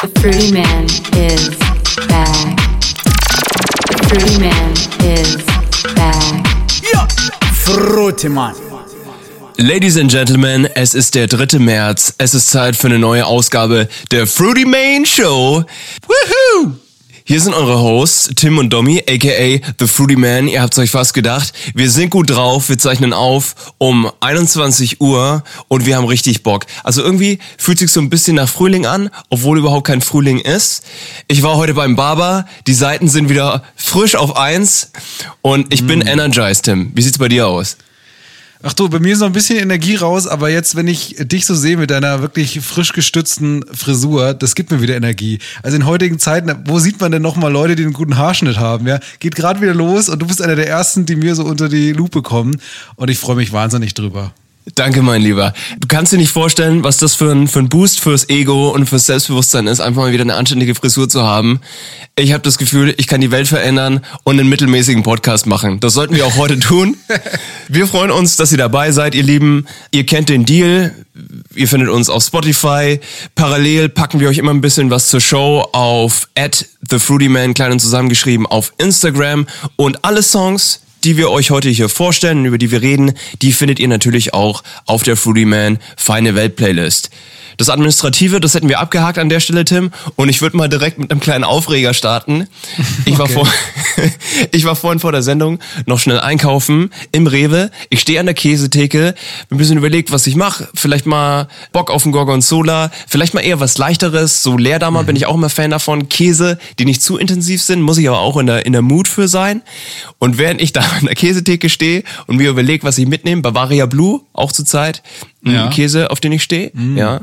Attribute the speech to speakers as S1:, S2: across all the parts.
S1: The Fruity Man is back. The Fruity Man is back.
S2: Frutemann.
S3: Ladies and Gentlemen, es ist der 3. März. Es ist Zeit für eine neue Ausgabe der Fruity Main Show. Woohoo! Hier sind eure Hosts, Tim und Domi, aka The Fruity Man. Ihr habt's euch fast gedacht. Wir sind gut drauf, wir zeichnen auf um 21 Uhr und wir haben richtig Bock. Also irgendwie fühlt sich so ein bisschen nach Frühling an, obwohl überhaupt kein Frühling ist. Ich war heute beim Barber, die Seiten sind wieder frisch auf eins und ich bin energized, Tim. Wie sieht's bei dir aus?
S4: Ach du, bei mir ist noch ein bisschen Energie raus, aber jetzt, wenn ich dich so sehe mit deiner wirklich frisch gestützten Frisur, das gibt mir wieder Energie. Also in heutigen Zeiten, wo sieht man denn nochmal Leute, die einen guten Haarschnitt haben? Ja, geht gerade wieder los und du bist einer der ersten, die mir so unter die Lupe kommen und ich freue mich wahnsinnig drüber.
S3: Danke, mein Lieber. Du kannst dir nicht vorstellen, was das für ein, für ein Boost fürs Ego und fürs Selbstbewusstsein ist, einfach mal wieder eine anständige Frisur zu haben. Ich habe das Gefühl, ich kann die Welt verändern und einen mittelmäßigen Podcast machen. Das sollten wir auch heute tun. Wir freuen uns, dass ihr dabei seid, ihr Lieben. Ihr kennt den Deal. Ihr findet uns auf Spotify. Parallel packen wir euch immer ein bisschen was zur Show auf at thefruityman, klein und zusammengeschrieben, auf Instagram. Und alle Songs, die wir euch heute hier vorstellen, über die wir reden, die findet ihr natürlich auch auf der Fruity Man Feine Welt Playlist. Das Administrative, das hätten wir abgehakt an der Stelle, Tim. Und ich würde mal direkt mit einem kleinen Aufreger starten. Ich, war
S4: Okay.
S3: vor, ich war vorhin vor der Sendung noch schnell einkaufen im Rewe. Ich stehe an der Käsetheke, bin ein bisschen überlegt, was ich mache. Vielleicht mal Bock auf einen Gorgonzola, vielleicht mal eher was leichteres. So Leerdammer bin ich auch immer Fan davon. Käse, die nicht zu intensiv sind, muss ich aber auch in der, in der Mood für sein. Und während ich da an der Käsetheke stehe und mir überlege, was ich mitnehme, Bavaria Blue, auch zur Zeit,
S4: Ja.
S3: Käse, auf den ich stehe, ja.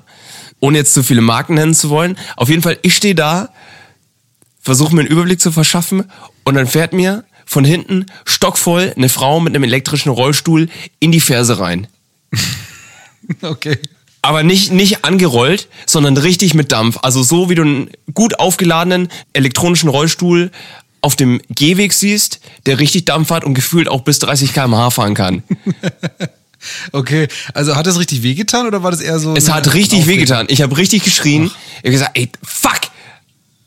S3: Ohne jetzt zu viele Marken nennen zu wollen. Auf jeden Fall, ich stehe da, versuche mir einen Überblick zu verschaffen und dann fährt mir von hinten stockvoll eine Frau mit einem elektrischen Rollstuhl in die Ferse rein.
S4: Okay.
S3: Aber nicht, nicht angerollt, sondern richtig mit Dampf. Also so wie du einen gut aufgeladenen elektronischen Rollstuhl auf dem Gehweg siehst, der richtig Dampf hat und gefühlt auch bis 30 km/h fahren kann.
S4: Okay, also hat das richtig wehgetan oder war das eher so?
S3: Es hat richtig
S4: Aufregung?
S3: wehgetan. Ich habe richtig geschrien. Ich habe gesagt, ey, fuck!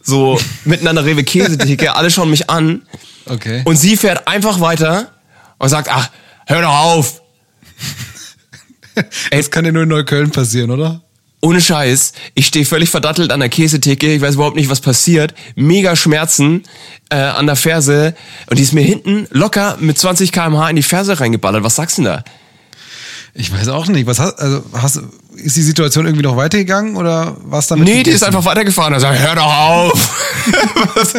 S3: So mitten an der Rewe Käsetheke, alle schauen mich an.
S4: Okay.
S3: Und sie fährt einfach weiter und sagt, ach, hör doch auf.
S4: das kann ja nur in Neukölln passieren, oder?
S3: Ohne Scheiß, ich stehe völlig verdattelt an der Käsetheke, ich weiß überhaupt nicht, was passiert. Mega Schmerzen äh, an der Ferse und die ist mir hinten locker mit 20 km/h in die Ferse reingeballert. Was sagst du denn da?
S4: Ich weiß auch nicht. Was hast, also hast, ist die Situation irgendwie noch weitergegangen oder was damit?
S3: Nee, die ist einfach weitergefahren und sagt, hör doch auf. was,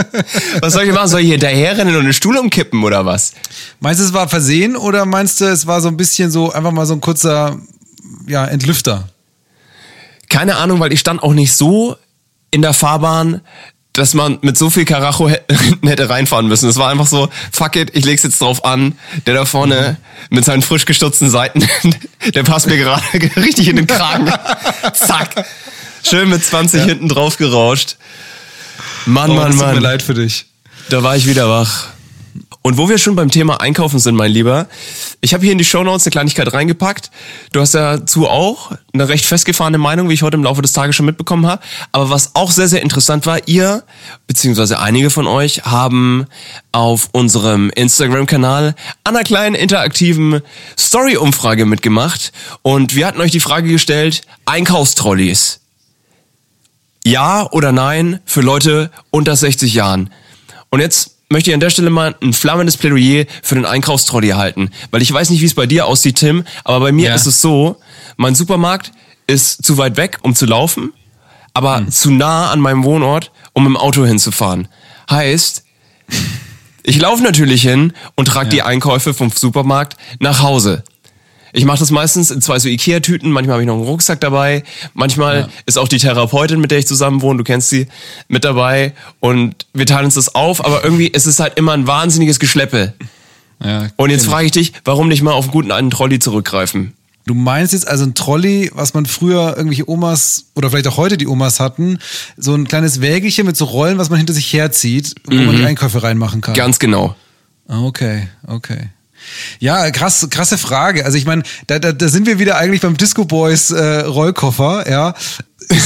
S3: was soll ich machen? Soll ich hinterherrennen und den Stuhl umkippen oder was?
S4: Meinst du, es war versehen oder meinst du, es war so ein bisschen so einfach mal so ein kurzer, ja, Entlüfter?
S3: Keine Ahnung, weil ich stand auch nicht so in der Fahrbahn, dass man mit so viel Karacho hätte reinfahren müssen. Es war einfach so, fuck it, ich leg's jetzt drauf an. Der da vorne mit seinen frisch gestutzten Seiten, der passt mir gerade richtig in den Kragen. Zack. Schön mit 20 hinten drauf gerauscht. Mann,
S4: Oh,
S3: Mann,
S4: das tut mir
S3: Mann.
S4: leid für dich.
S3: Da war ich wieder wach. Und wo wir schon beim Thema Einkaufen sind, mein Lieber, ich habe hier in die Shownotes eine Kleinigkeit reingepackt. Du hast dazu auch eine recht festgefahrene Meinung, wie ich heute im Laufe des Tages schon mitbekommen habe. Aber was auch sehr, sehr interessant war, ihr, beziehungsweise einige von euch, haben auf unserem Instagram-Kanal an einer kleinen interaktiven Story-Umfrage mitgemacht. Und wir hatten euch die Frage gestellt, Einkaufstrolleys. Ja oder nein für Leute unter 60 Jahren. Und jetzt möchte ich an der Stelle mal ein flammendes Plädoyer für den Einkaufstrolley halten. Weil ich weiß nicht, wie es bei dir aussieht, Tim, aber bei mir
S4: Ja.
S3: ist es so, mein Supermarkt ist zu weit weg, um zu laufen, aber zu nah an meinem Wohnort, um im Auto hinzufahren. Heißt, ich laufe natürlich hin und trage die Einkäufe vom Supermarkt nach Hause. Ich mache das meistens in zwei so Ikea-Tüten, manchmal habe ich noch einen Rucksack dabei, manchmal ist auch die Therapeutin, mit der ich zusammen wohne, du kennst sie, mit dabei und wir teilen uns das auf, aber irgendwie ist es halt immer ein wahnsinniges Geschleppe.
S4: Ja,
S3: Und jetzt frage ich dich, warum nicht mal auf einen guten alten Trolley zurückgreifen?
S4: Du meinst jetzt also ein Trolley, was man früher irgendwelche Omas oder vielleicht auch heute die Omas hatten, so ein kleines Wägelchen mit so Rollen, was man hinter sich herzieht, wo man die Einkäufe reinmachen kann.
S3: Ganz genau.
S4: Ah, Okay, okay. Ja, krass, krasse Frage. Also ich meine, da, da, da sind wir wieder eigentlich beim Disco Boys äh, Rollkoffer, ja.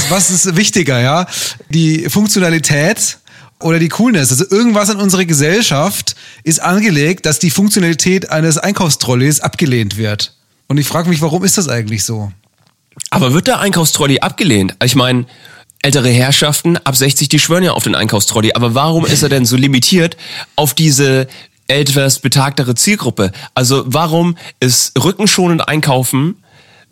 S4: was ist wichtiger, ja? Die Funktionalität oder die Coolness. Also irgendwas in unserer Gesellschaft ist angelegt, dass die Funktionalität eines Einkaufstrolleys abgelehnt wird. Und ich frage mich, warum ist das eigentlich so?
S3: Aber wird der Einkaufstrolli abgelehnt? Ich meine, ältere Herrschaften ab 60, die schwören ja auf den Einkaufstrolli. Aber warum ist er denn so limitiert auf diese etwas betagtere Zielgruppe? Also warum ist rückenschonend einkaufen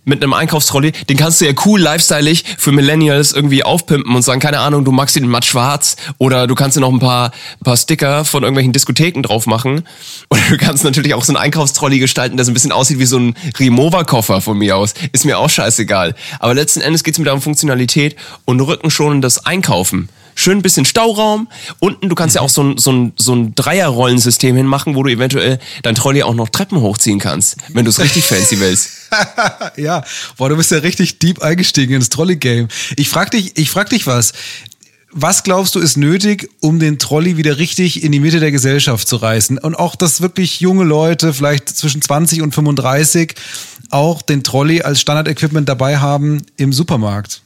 S3: mit einem Einkaufstrolley, den kannst du ja cool lifestyleig für Millennials irgendwie aufpimpen und sagen, keine Ahnung, du magst den matt schwarz oder du kannst dir noch ein paar, ein paar Sticker von irgendwelchen Diskotheken drauf machen oder du kannst natürlich auch so einen Einkaufstrolley gestalten, der so ein bisschen aussieht wie so ein Remover-Koffer von mir aus. Ist mir auch scheißegal. Aber letzten Endes geht's mir da um Funktionalität und rückenschonendes Einkaufen schön ein bisschen Stauraum. Unten, du kannst ja auch so ein, so ein, so ein Dreierrollensystem hinmachen, wo du eventuell dein Trolley auch noch Treppen hochziehen kannst, wenn du es richtig fancy willst.
S4: ja, boah, du bist ja richtig deep eingestiegen ins Trolley-Game. Ich frag dich, ich frag dich was. Was glaubst du ist nötig, um den Trolley wieder richtig in die Mitte der Gesellschaft zu reißen? Und auch, dass wirklich junge Leute, vielleicht zwischen 20 und 35, auch den Trolley als Standard-Equipment dabei haben im Supermarkt?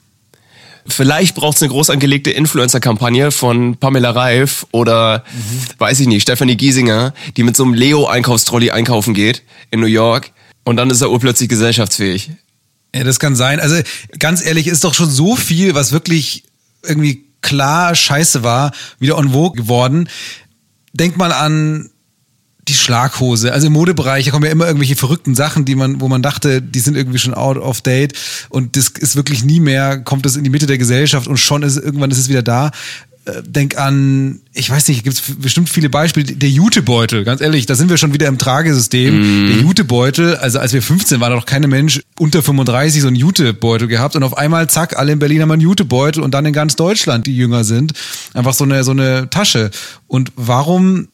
S3: Vielleicht braucht es eine groß angelegte Influencer-Kampagne von Pamela Reif oder, mhm. weiß ich nicht, Stephanie Giesinger, die mit so einem Leo-Einkaufstrolley einkaufen geht in New York und dann ist er urplötzlich gesellschaftsfähig.
S4: Ja, das kann sein. Also ganz ehrlich, ist doch schon so viel, was wirklich irgendwie klar scheiße war, wieder on vogue geworden. Denk mal an die Schlaghose. Also im Modebereich, da kommen ja immer irgendwelche verrückten Sachen, die man, wo man dachte, die sind irgendwie schon out of date und das ist wirklich nie mehr, kommt das in die Mitte der Gesellschaft und schon ist irgendwann ist es wieder da. Äh, denk an, ich weiß nicht, gibt es bestimmt viele Beispiele. Der Jutebeutel, ganz ehrlich, da sind wir schon wieder im Tragesystem. Mm. Der Jutebeutel, also als wir 15 waren, hat noch keine Mensch unter 35 so einen Jutebeutel gehabt und auf einmal, zack, alle in Berlin haben einen Jutebeutel und dann in ganz Deutschland, die jünger sind, einfach so eine, so eine Tasche. Und warum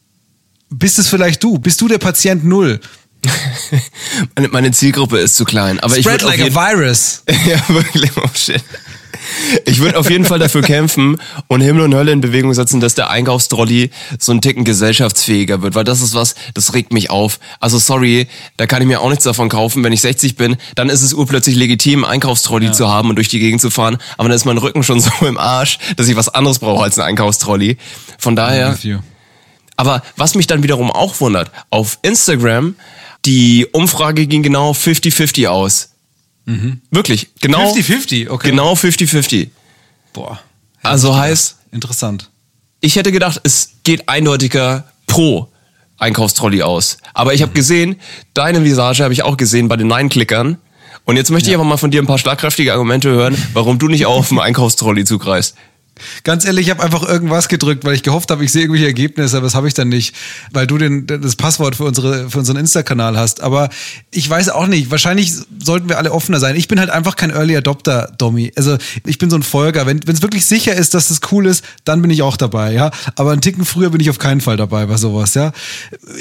S4: bist es vielleicht du? Bist du der Patient Null?
S3: meine, Zielgruppe ist zu klein. Aber
S4: Spread
S3: ich
S4: like a virus.
S3: ja, wirklich. Oh shit. Ich würde auf jeden Fall dafür kämpfen und Himmel und Hölle in Bewegung setzen, dass der Einkaufstrolli so ein Ticken gesellschaftsfähiger wird, weil das ist was, das regt mich auf. Also sorry, da kann ich mir auch nichts davon kaufen. Wenn ich 60 bin, dann ist es urplötzlich legitim, einen Einkaufstrolli ja. zu haben und durch die Gegend zu fahren. Aber dann ist mein Rücken schon so im Arsch, dass ich was anderes brauche als ein Einkaufstrolli. Von daher aber was mich dann wiederum auch wundert, auf Instagram, die Umfrage ging genau 50-50 aus. Mhm. Wirklich, genau.
S4: 50-50, okay.
S3: Genau 50-50.
S4: Boah.
S3: Also heißt.
S4: Interessant.
S3: Ich hätte gedacht, es geht eindeutiger pro Einkaufstrolley aus. Aber ich habe mhm. gesehen, deine Visage habe ich auch gesehen bei den Nein-Klickern. Und jetzt möchte ja. ich aber mal von dir ein paar schlagkräftige Argumente hören, warum du nicht auf den Einkaufstrolley zugreifst.
S4: Ganz ehrlich, ich habe einfach irgendwas gedrückt, weil ich gehofft habe, ich sehe irgendwelche Ergebnisse, aber das habe ich dann nicht, weil du den, das Passwort für, unsere, für unseren Insta-Kanal hast. Aber ich weiß auch nicht, wahrscheinlich sollten wir alle offener sein. Ich bin halt einfach kein Early Adopter, Domi. Also ich bin so ein Folger. Wenn es wirklich sicher ist, dass das cool ist, dann bin ich auch dabei, ja. Aber einen Ticken früher bin ich auf keinen Fall dabei bei sowas, ja.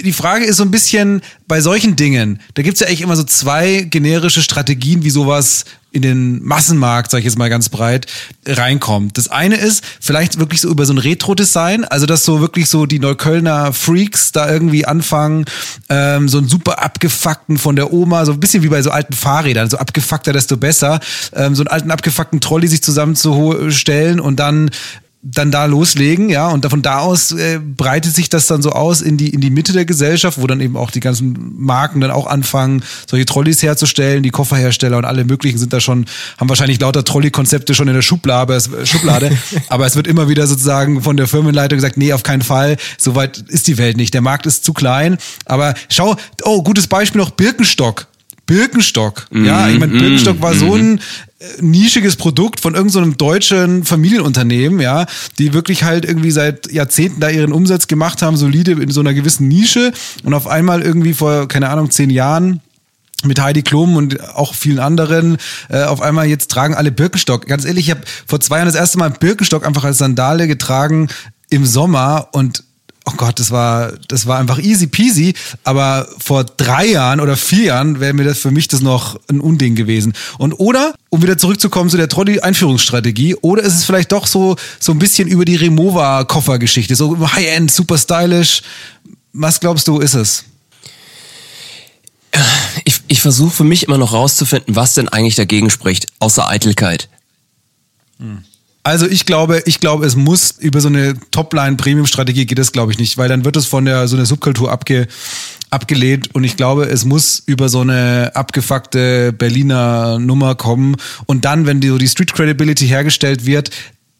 S4: Die Frage ist so ein bisschen, bei solchen Dingen, da gibt's ja eigentlich immer so zwei generische Strategien, wie sowas in den Massenmarkt, sag ich jetzt mal ganz breit, reinkommt. Das eine ist vielleicht wirklich so über so ein Retro-Design, also dass so wirklich so die Neuköllner Freaks da irgendwie anfangen, ähm, so einen super abgefuckten von der Oma, so ein bisschen wie bei so alten Fahrrädern, so abgefuckter, desto besser, ähm, so einen alten abgefuckten Trolley sich zusammenzustellen und dann dann da loslegen, ja, und von da aus äh, breitet sich das dann so aus in die in die Mitte der Gesellschaft, wo dann eben auch die ganzen Marken dann auch anfangen, solche Trolleys herzustellen, die Kofferhersteller und alle möglichen sind da schon, haben wahrscheinlich lauter Trolley-Konzepte schon in der Schublade, Schublade, aber es wird immer wieder sozusagen von der Firmenleitung gesagt, nee, auf keinen Fall, so weit ist die Welt nicht, der Markt ist zu klein, aber schau, oh, gutes Beispiel noch Birkenstock, Birkenstock. Mm, ja, ich meine, Birkenstock war mm, so ein äh, nischiges Produkt von irgendeinem so deutschen Familienunternehmen, ja, die wirklich halt irgendwie seit Jahrzehnten da ihren Umsatz gemacht haben, solide in so einer gewissen Nische und auf einmal irgendwie vor, keine Ahnung, zehn Jahren mit Heidi Klum und auch vielen anderen äh, auf einmal jetzt tragen alle Birkenstock. Ganz ehrlich, ich habe vor zwei Jahren das erste Mal Birkenstock einfach als Sandale getragen im Sommer und oh Gott, das war, das war einfach easy peasy. Aber vor drei Jahren oder vier Jahren wäre mir das für mich das noch ein Unding gewesen. Und oder, um wieder zurückzukommen zu der Trolley-Einführungsstrategie, oder ist es vielleicht doch so, so ein bisschen über die Remova-Koffergeschichte, so High-End, super stylish. Was glaubst du, ist es?
S3: Ich, ich versuche für mich immer noch rauszufinden, was denn eigentlich dagegen spricht, außer Eitelkeit.
S4: Also ich glaube, ich glaube, es muss über so eine Topline-Premium-Strategie geht es, glaube ich, nicht, weil dann wird es von der so einer Subkultur abge, abgelehnt und ich glaube, es muss über so eine abgefuckte Berliner Nummer kommen und dann, wenn die, so die Street Credibility hergestellt wird,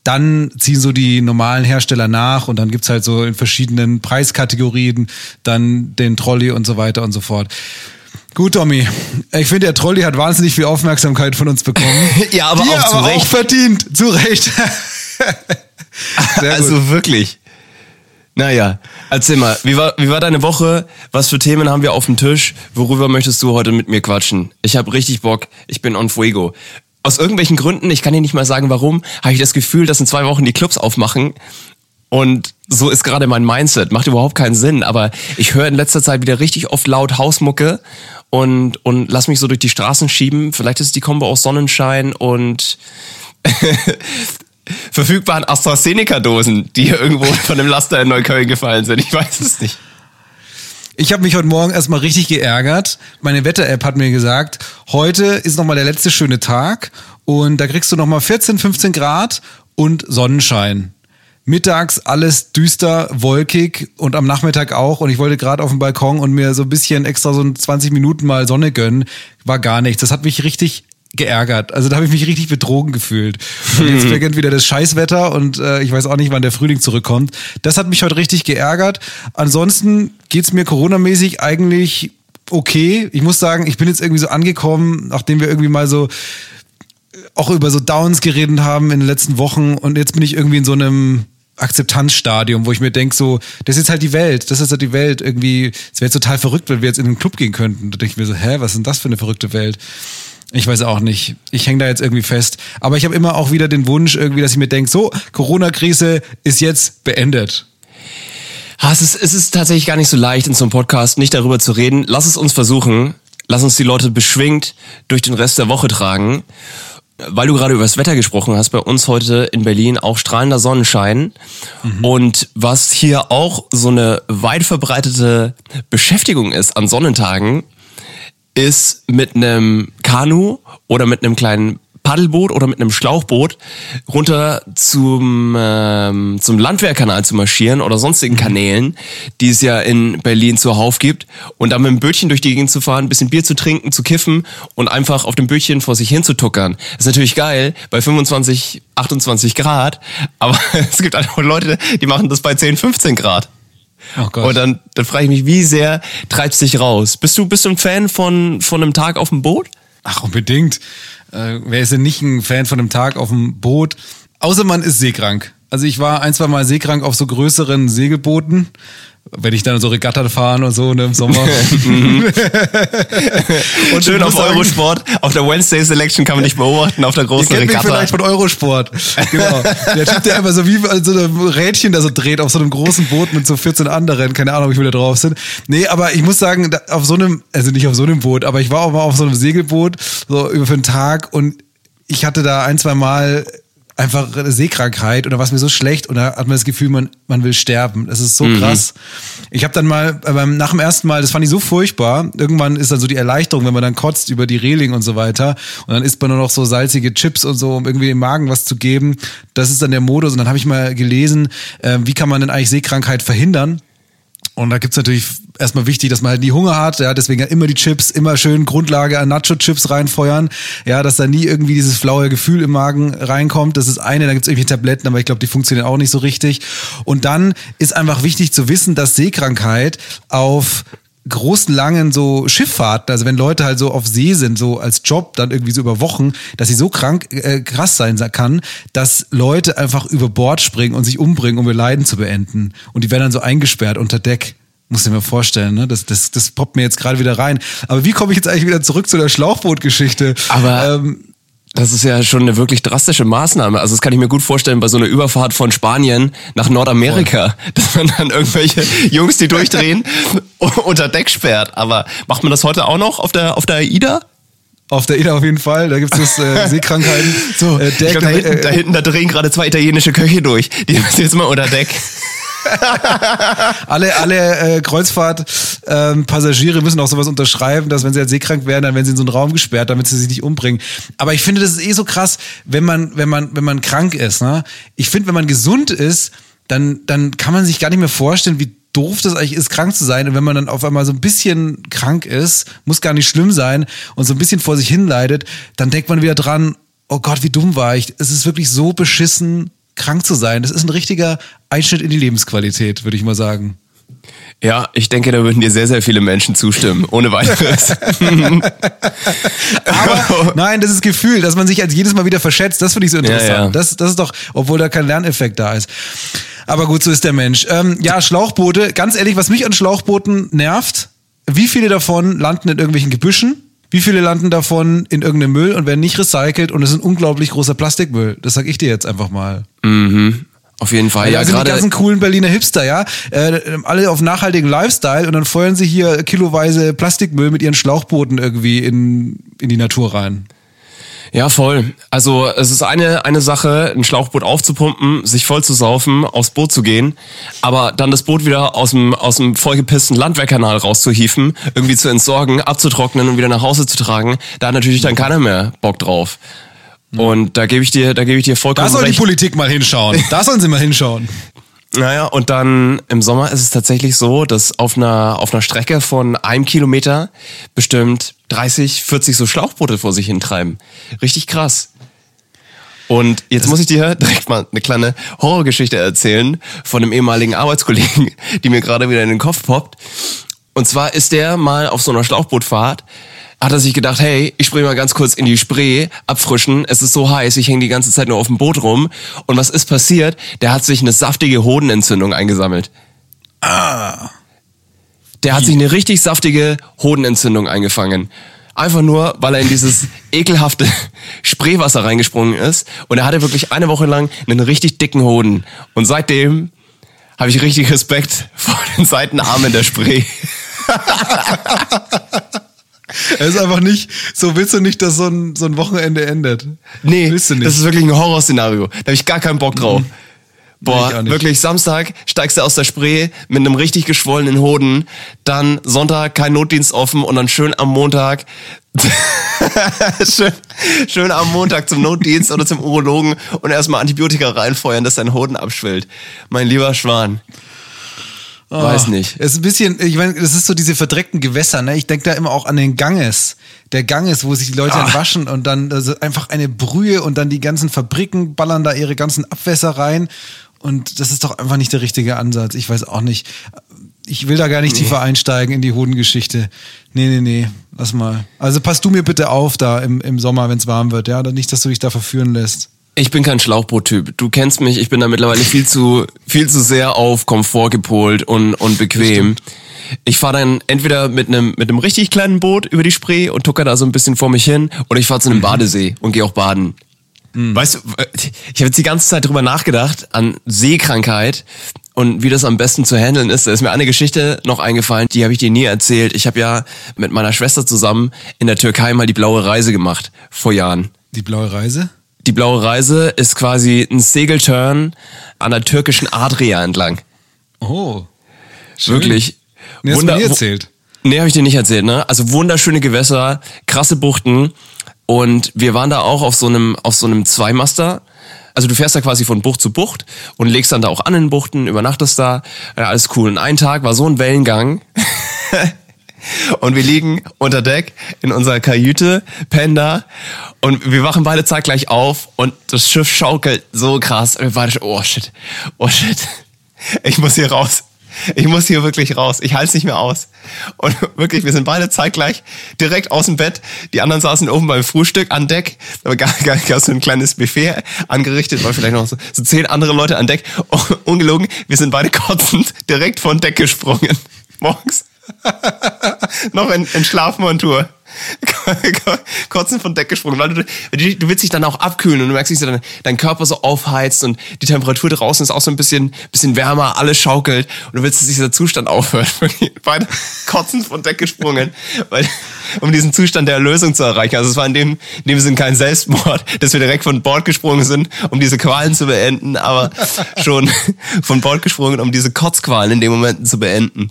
S4: dann ziehen so die normalen Hersteller nach und dann gibt's halt so in verschiedenen Preiskategorien dann den Trolley und so weiter und so fort. Gut, Tommy. Ich finde, der Trolley hat wahnsinnig viel Aufmerksamkeit von uns bekommen.
S3: Ja, aber
S4: Die
S3: auch zu
S4: aber
S3: Recht.
S4: auch verdient. Zu Recht.
S3: Also wirklich. Naja, erzähl mal, wie war, wie war deine Woche? Was für Themen haben wir auf dem Tisch? Worüber möchtest du heute mit mir quatschen? Ich habe richtig Bock. Ich bin on fuego. Aus irgendwelchen Gründen, ich kann dir nicht mal sagen warum, habe ich das Gefühl, dass in zwei Wochen die Clubs aufmachen. Und so ist gerade mein Mindset. Macht überhaupt keinen Sinn, aber ich höre in letzter Zeit wieder richtig oft laut Hausmucke und, und lass mich so durch die Straßen schieben. Vielleicht ist es die Kombo aus Sonnenschein und verfügbaren AstraZeneca-Dosen, die hier irgendwo von dem Laster in Neukölln gefallen sind. Ich weiß es nicht.
S4: Ich habe mich heute Morgen erstmal richtig geärgert. Meine Wetter-App hat mir gesagt, heute ist nochmal der letzte schöne Tag und da kriegst du nochmal 14, 15 Grad und Sonnenschein. Mittags alles düster, wolkig und am Nachmittag auch. Und ich wollte gerade auf dem Balkon und mir so ein bisschen extra so 20 Minuten mal Sonne gönnen. War gar nichts. Das hat mich richtig geärgert. Also da habe ich mich richtig betrogen gefühlt. Und jetzt beginnt wieder das Scheißwetter und äh, ich weiß auch nicht, wann der Frühling zurückkommt. Das hat mich heute richtig geärgert. Ansonsten geht's mir coronamäßig eigentlich okay. Ich muss sagen, ich bin jetzt irgendwie so angekommen, nachdem wir irgendwie mal so auch über so Downs geredet haben in den letzten Wochen und jetzt bin ich irgendwie in so einem Akzeptanzstadium, wo ich mir denke, so, das ist halt die Welt, das ist halt die Welt. Irgendwie, es wäre total verrückt, wenn wir jetzt in den Club gehen könnten. Da denke ich mir so, hä, was ist denn das für eine verrückte Welt? Ich weiß auch nicht. Ich hänge da jetzt irgendwie fest. Aber ich habe immer auch wieder den Wunsch, irgendwie, dass ich mir denke, so, Corona-Krise ist jetzt beendet.
S3: Ah, es, ist, es ist tatsächlich gar nicht so leicht, in so einem Podcast nicht darüber zu reden. Lass es uns versuchen. Lass uns die Leute beschwingt durch den Rest der Woche tragen. Weil du gerade über das Wetter gesprochen hast, bei uns heute in Berlin auch strahlender Sonnenschein. Und was hier auch so eine weit verbreitete Beschäftigung ist an Sonnentagen, ist mit einem Kanu oder mit einem kleinen Paddelboot oder mit einem Schlauchboot runter zum, ähm, zum Landwehrkanal zu marschieren oder sonstigen Kanälen, die es ja in Berlin zuhauf gibt und dann mit dem Bötchen durch die Gegend zu fahren, ein bisschen Bier zu trinken, zu kiffen und einfach auf dem Bötchen vor sich hin zu tuckern. Das ist natürlich geil bei 25, 28 Grad, aber es gibt einfach Leute, die machen das bei 10, 15 Grad.
S4: Oh Gott.
S3: Und dann, dann frage ich mich, wie sehr treibst dich raus? Bist du, bist du ein Fan von, von einem Tag auf dem Boot?
S4: Ach, unbedingt. Äh, wer ist denn nicht ein Fan von einem Tag auf dem Boot? Außer man ist seekrank. Also ich war ein, zwei Mal seekrank auf so größeren Segelbooten. Wenn ich dann so Regatta fahren und so ne, im Sommer. und
S3: Schön
S4: ich
S3: auf
S4: sagen,
S3: Eurosport. Auf der Wednesday Selection kann man dich beobachten, auf der
S4: Ihr
S3: großen
S4: kennt mich
S3: Regatta.
S4: vielleicht von Eurosport. Genau. Der Typ, der einfach so wie so ein Rädchen da so dreht auf so einem großen Boot mit so 14 anderen. Keine Ahnung, wie viele da drauf sind. Nee, aber ich muss sagen, auf so einem, also nicht auf so einem Boot, aber ich war auch mal auf so einem Segelboot, so über für einen Tag und ich hatte da ein, zwei Mal einfach eine Seekrankheit war es mir so schlecht und da hat man das Gefühl, man, man will sterben. Das ist so krass. Ich habe dann mal äh, beim, nach dem ersten Mal, das fand ich so furchtbar, irgendwann ist dann so die Erleichterung, wenn man dann kotzt über die Reling und so weiter und dann isst man nur noch so salzige Chips und so, um irgendwie dem Magen was zu geben. Das ist dann der Modus und dann habe ich mal gelesen, äh, wie kann man denn eigentlich Seekrankheit verhindern? Und da gibt's natürlich erstmal wichtig, dass man halt nie Hunger hat, ja, deswegen immer die Chips, immer schön Grundlage an Nacho-Chips reinfeuern, ja, dass da nie irgendwie dieses flaue Gefühl im Magen reinkommt. Das ist eine, da gibt's irgendwie Tabletten, aber ich glaube, die funktionieren auch nicht so richtig. Und dann ist einfach wichtig zu wissen, dass Seekrankheit auf großen, langen so Schifffahrten, also wenn Leute halt so auf See sind, so als Job, dann irgendwie so über Wochen, dass sie so krank, äh, krass sein kann, dass Leute einfach über Bord springen und sich umbringen, um ihr Leiden zu beenden. Und die werden dann so eingesperrt unter Deck. Muss ich mir vorstellen, ne? Das, das, das poppt mir jetzt gerade wieder rein. Aber wie komme ich jetzt eigentlich wieder zurück zu der Schlauchbootgeschichte?
S3: Aber
S4: ähm,
S3: das ist ja schon eine wirklich drastische Maßnahme. Also das kann ich mir gut vorstellen bei so einer Überfahrt von Spanien nach Nordamerika, dass man dann irgendwelche Jungs, die durchdrehen, unter Deck sperrt. Aber macht man das heute auch noch auf der, auf der AIDA?
S4: auf der Ida auf jeden Fall, da gibt es äh, Seekrankheiten.
S3: So,
S4: äh, Deck,
S3: glaub, da, hinten,
S4: äh,
S3: da hinten, da drehen gerade zwei italienische Köche durch. Die müssen jetzt mal unter Deck.
S4: alle alle äh, Kreuzfahrt-Passagiere müssen auch sowas unterschreiben, dass wenn sie halt seekrank werden, dann werden sie in so einen Raum gesperrt, damit sie sich nicht umbringen. Aber ich finde, das ist eh so krass, wenn man, wenn man, wenn man krank ist. Ne? Ich finde, wenn man gesund ist, dann, dann kann man sich gar nicht mehr vorstellen, wie doof das eigentlich ist, krank zu sein. Und wenn man dann auf einmal so ein bisschen krank ist, muss gar nicht schlimm sein und so ein bisschen vor sich hin leidet, dann denkt man wieder dran, oh Gott, wie dumm war ich. Es ist wirklich so beschissen, krank zu sein. Das ist ein richtiger Einschnitt in die Lebensqualität, würde ich mal sagen.
S3: Ja, ich denke, da würden dir sehr, sehr viele Menschen zustimmen, ohne weiteres.
S4: Aber nein, das ist Gefühl, dass man sich als jedes Mal wieder verschätzt, das finde ich so interessant.
S3: Ja, ja.
S4: Das, das ist doch, obwohl da kein Lerneffekt da ist. Aber gut, so ist der Mensch. Ähm, ja, Schlauchboote, ganz ehrlich, was mich an Schlauchbooten nervt, wie viele davon landen in irgendwelchen Gebüschen? Wie viele landen davon in irgendeinem Müll und werden nicht recycelt und es ist ein unglaublich großer Plastikmüll? Das sag ich dir jetzt einfach mal.
S3: Auf jeden Fall.
S4: Ja,
S3: Ja,
S4: sind die ganzen coolen Berliner Hipster, ja. Äh, alle auf nachhaltigen Lifestyle und dann feuern sie hier kiloweise Plastikmüll mit ihren Schlauchbooten irgendwie in, in die Natur rein.
S3: Ja, voll. Also es ist eine, eine Sache, ein Schlauchboot aufzupumpen, sich voll zu saufen, aufs Boot zu gehen, aber dann das Boot wieder aus dem, aus dem vollgepissten Landwehrkanal rauszuhieven, irgendwie zu entsorgen, abzutrocknen und wieder nach Hause zu tragen, da hat natürlich dann keiner mehr Bock drauf. Und da gebe ich dir, da gebe ich dir vollkommen
S4: Da soll die
S3: recht.
S4: Politik mal hinschauen. Da sollen sie mal hinschauen.
S3: Naja, und dann im Sommer ist es tatsächlich so, dass auf einer, auf einer Strecke von einem Kilometer bestimmt 30, 40 so Schlauchboote vor sich hintreiben. Richtig krass. Und jetzt muss ich dir direkt mal eine kleine Horrorgeschichte erzählen von einem ehemaligen Arbeitskollegen, die mir gerade wieder in den Kopf poppt. Und zwar ist der mal auf so einer Schlauchbootfahrt, hat er sich gedacht, hey, ich springe mal ganz kurz in die Spree, abfrischen, es ist so heiß, ich hänge die ganze Zeit nur auf dem Boot rum. Und was ist passiert? Der hat sich eine saftige Hodenentzündung eingesammelt. Ah. Der hat sich eine richtig saftige Hodenentzündung eingefangen. Einfach nur, weil er in dieses ekelhafte Spreewasser reingesprungen ist. Und er hatte wirklich eine Woche lang einen richtig dicken Hoden. Und seitdem habe ich richtig Respekt vor den Seitenarmen der Spree.
S4: Es ist einfach nicht, so willst du nicht, dass so ein, so ein Wochenende endet.
S3: Nee,
S4: willst du nicht.
S3: das ist wirklich ein Horrorszenario. Da habe ich gar keinen Bock drauf.
S4: Ich
S3: Boah, wirklich, Samstag steigst du aus der Spree mit einem richtig geschwollenen Hoden, dann Sonntag kein Notdienst offen und dann schön am Montag, schön, schön am Montag zum Notdienst oder zum Urologen und erstmal Antibiotika reinfeuern, dass dein Hoden abschwillt. Mein lieber Schwan. Weiß nicht.
S4: Es ist ein bisschen, ich meine, das ist so diese verdreckten Gewässer, ne? Ich denke da immer auch an den Ganges. Der Ganges, wo sich die Leute
S3: Ah.
S4: waschen und dann also einfach eine Brühe und dann die ganzen Fabriken ballern da ihre ganzen Abwässer rein. Und das ist doch einfach nicht der richtige Ansatz. Ich weiß auch nicht. Ich will da gar nicht tiefer einsteigen in die Hodengeschichte. Nee, nee, nee. Lass mal. Also pass du mir bitte auf da im, im Sommer, wenn es warm wird, ja? Nicht, dass du dich da verführen lässt.
S3: Ich bin kein Schlauchboot-Typ. Du kennst mich, ich bin da mittlerweile viel zu, viel zu sehr auf Komfort gepolt und, und bequem. Ich fahre dann entweder mit einem mit einem richtig kleinen Boot über die Spree und tucker da so ein bisschen vor mich hin, oder ich fahre zu einem Badesee und gehe auch baden. Weißt du, ich habe jetzt die ganze Zeit drüber nachgedacht an Seekrankheit und wie das am besten zu handeln ist. Da ist mir eine Geschichte noch eingefallen, die habe ich dir nie erzählt. Ich habe ja mit meiner Schwester zusammen in der Türkei mal die blaue Reise gemacht vor Jahren.
S4: Die blaue Reise?
S3: Die blaue Reise ist quasi ein Segelturn an der türkischen Adria entlang.
S4: Oh.
S3: Wirklich.
S4: Nee, hast du
S3: Wunder-
S4: mir nie erzählt.
S3: Nee, habe ich dir nicht erzählt, ne? Also wunderschöne Gewässer, krasse Buchten und wir waren da auch auf so einem auf so einem Zweimaster. Also du fährst da quasi von Bucht zu Bucht und legst dann da auch an in Buchten, übernachtest da, ja, alles cool. Und ein Tag war so ein Wellengang. Und wir liegen unter Deck in unserer Kajüte, pennen da und wir wachen beide zeitgleich auf und das Schiff schaukelt so krass. Und wir beide, oh shit, oh shit, ich muss hier raus. Ich muss hier wirklich raus. Ich halte es nicht mehr aus. Und wirklich, wir sind beide zeitgleich direkt aus dem Bett. Die anderen saßen oben beim Frühstück an Deck. Da gab es so ein kleines Buffet angerichtet, weil vielleicht noch so, so zehn andere Leute an Deck. Oh, ungelogen, wir sind beide kotzend direkt von Deck gesprungen. Morgens. noch in, in Schlafmontur. Kotzen von Deck gesprungen. Weil du, du, willst dich dann auch abkühlen und du merkst, wie dein, dein Körper so aufheizt und die Temperatur draußen ist auch so ein bisschen, bisschen wärmer, alles schaukelt und du willst, dass dieser Zustand aufhört. Beide Kotzen von Deck gesprungen, weil, um diesen Zustand der Erlösung zu erreichen. Also es war in dem, in dem Sinn kein Selbstmord, dass wir direkt von Bord gesprungen sind, um diese Qualen zu beenden, aber schon von Bord gesprungen, um diese Kotzqualen in dem Moment zu beenden.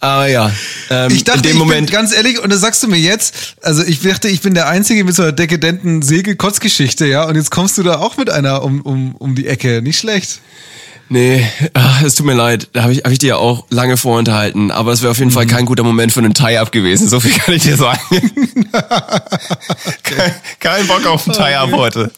S3: Aber ja, ähm,
S4: Ich dachte,
S3: in dem
S4: ich
S3: Moment.
S4: bin ganz ehrlich, und das sagst du mir jetzt, also ich dachte, ich bin der Einzige mit so einer dekadenten Segelkotzgeschichte, ja, und jetzt kommst du da auch mit einer um, um, um die Ecke. Nicht schlecht.
S3: Nee, ach, es tut mir leid. Da habe ich, hab ich dir ja auch lange vorenthalten. Aber es wäre auf jeden
S4: Mhm.
S3: Fall kein guter Moment für einen Tie-Up gewesen. So viel kann ich dir sagen. kein, kein Bock auf einen Tie-Up heute.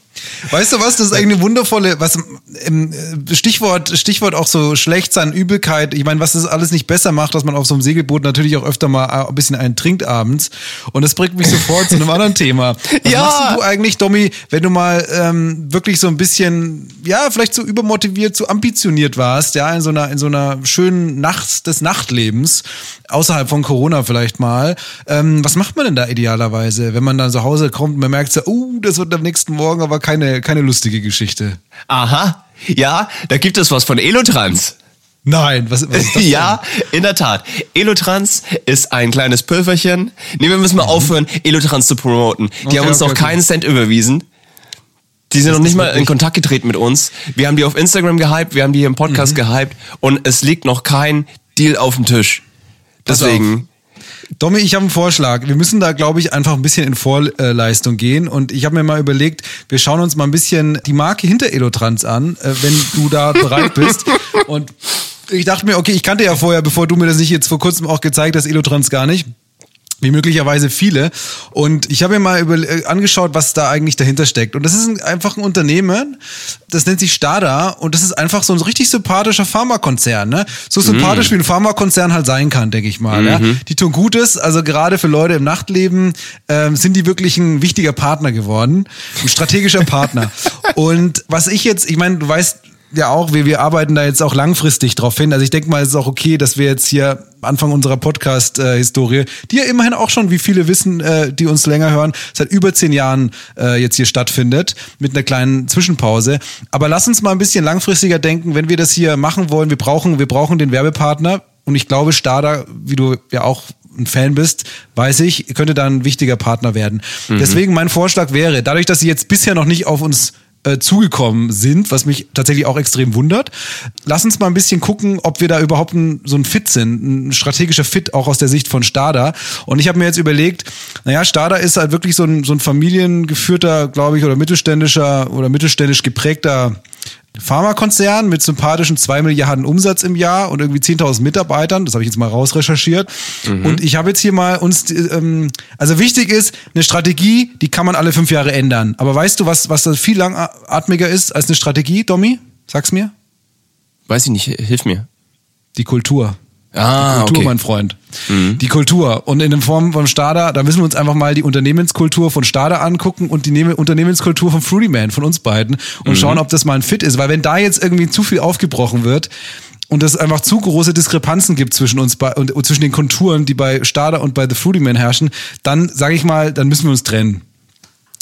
S4: Weißt du was, das ist eigentlich eine wundervolle, was ähm, Stichwort, Stichwort auch so schlecht sein, Übelkeit. Ich meine, was das alles nicht besser macht, dass man auf so einem Segelboot natürlich auch öfter mal ein bisschen einen trinkt abends. Und das bringt mich sofort zu einem anderen Thema. Was
S3: Ja.
S4: machst du eigentlich, Domi, wenn du mal ähm, wirklich so ein bisschen, ja, vielleicht so übermotiviert, so ambitioniert warst, ja, in so einer, in so einer schönen Nacht des Nachtlebens, außerhalb von Corona vielleicht mal. Ähm, was macht man denn da idealerweise, wenn man dann zu Hause kommt und man merkt so, oh, das wird am nächsten Morgen aber keine, keine lustige Geschichte.
S3: Aha. Ja, da gibt es was von Elotrans.
S4: Nein, was, was ist das?
S3: Ja, in der Tat. Elotrans ist ein kleines Pülverchen. Nee, wir müssen mal aufhören, Elotrans zu promoten. Die
S4: Mhm. Okay,
S3: haben uns
S4: okay,
S3: noch
S4: okay.
S3: keinen Cent überwiesen. Die sind noch nicht mal in
S4: wirklich-
S3: Kontakt getreten mit uns. Wir haben die auf Instagram gehypt, wir haben die hier im
S4: Mhm.
S3: Podcast gehypt und es liegt noch kein Deal auf dem Tisch. Deswegen.
S4: Domi, ich habe einen Vorschlag. Wir müssen da, glaube ich, einfach ein bisschen in Vorleistung gehen. Und ich habe mir mal überlegt, wir schauen uns mal ein bisschen die Marke hinter Elotrans an, äh, wenn du da bereit bist. Und ich dachte mir, okay, ich kannte ja vorher, bevor du mir das nicht jetzt vor kurzem auch gezeigt hast, Elotrans gar nicht. Wie möglicherweise viele. Und ich habe mir mal über, äh, angeschaut, was da eigentlich dahinter steckt. Und das ist ein, einfach ein Unternehmen, das nennt sich Stada und das ist einfach so ein richtig sympathischer Pharmakonzern. Ne? So sympathisch wie ein Pharmakonzern halt sein kann, denke ich mal. Ja? Die tun Gutes, also gerade für Leute im Nachtleben ähm, sind die wirklich ein wichtiger Partner geworden. Ein strategischer Partner. und was ich jetzt, ich meine, du weißt, ja auch, wir, wir arbeiten da jetzt auch langfristig drauf hin. Also ich denke mal, es ist auch okay, dass wir jetzt hier Anfang unserer Podcast-Historie, die ja immerhin auch schon, wie viele wissen, äh, die uns länger hören, seit über zehn Jahren äh, jetzt hier stattfindet, mit einer kleinen Zwischenpause. Aber lass uns mal ein bisschen langfristiger denken, wenn wir das hier machen wollen. Wir brauchen, wir brauchen den Werbepartner. Und ich glaube, Stada, wie du ja auch ein Fan bist, weiß ich, könnte da ein wichtiger Partner werden. Deswegen mein Vorschlag wäre, dadurch, dass sie jetzt bisher noch nicht auf uns äh, zugekommen sind, was mich tatsächlich auch extrem wundert. Lass uns mal ein bisschen gucken, ob wir da überhaupt ein, so ein Fit sind, ein strategischer Fit auch aus der Sicht von Stada. Und ich habe mir jetzt überlegt, naja, Stada ist halt wirklich so ein, so ein familiengeführter, glaube ich, oder mittelständischer oder mittelständisch geprägter Pharmakonzern mit sympathischen 2 Milliarden Umsatz im Jahr und irgendwie 10.000 Mitarbeitern. Das habe ich jetzt mal rausrecherchiert. Und ich habe jetzt hier mal uns, ähm, also wichtig ist, eine Strategie, die kann man alle fünf Jahre ändern. Aber weißt du, was, was da viel langatmiger ist als eine Strategie, Domi? Sag's mir.
S3: Weiß ich nicht, hilf mir.
S4: Die Kultur.
S3: Ah,
S4: Kultur,
S3: okay.
S4: mein Freund. Die Kultur. Und in der Form von Stada, da müssen wir uns einfach mal die Unternehmenskultur von Stada angucken und die Nehme- Unternehmenskultur von Fruity Man, von uns beiden, und schauen, ob das mal ein Fit ist. Weil wenn da jetzt irgendwie zu viel aufgebrochen wird und es einfach zu große Diskrepanzen gibt zwischen uns und, und zwischen den Konturen, die bei Stada und bei The Fruity Man herrschen, dann sage ich mal, dann müssen wir uns trennen.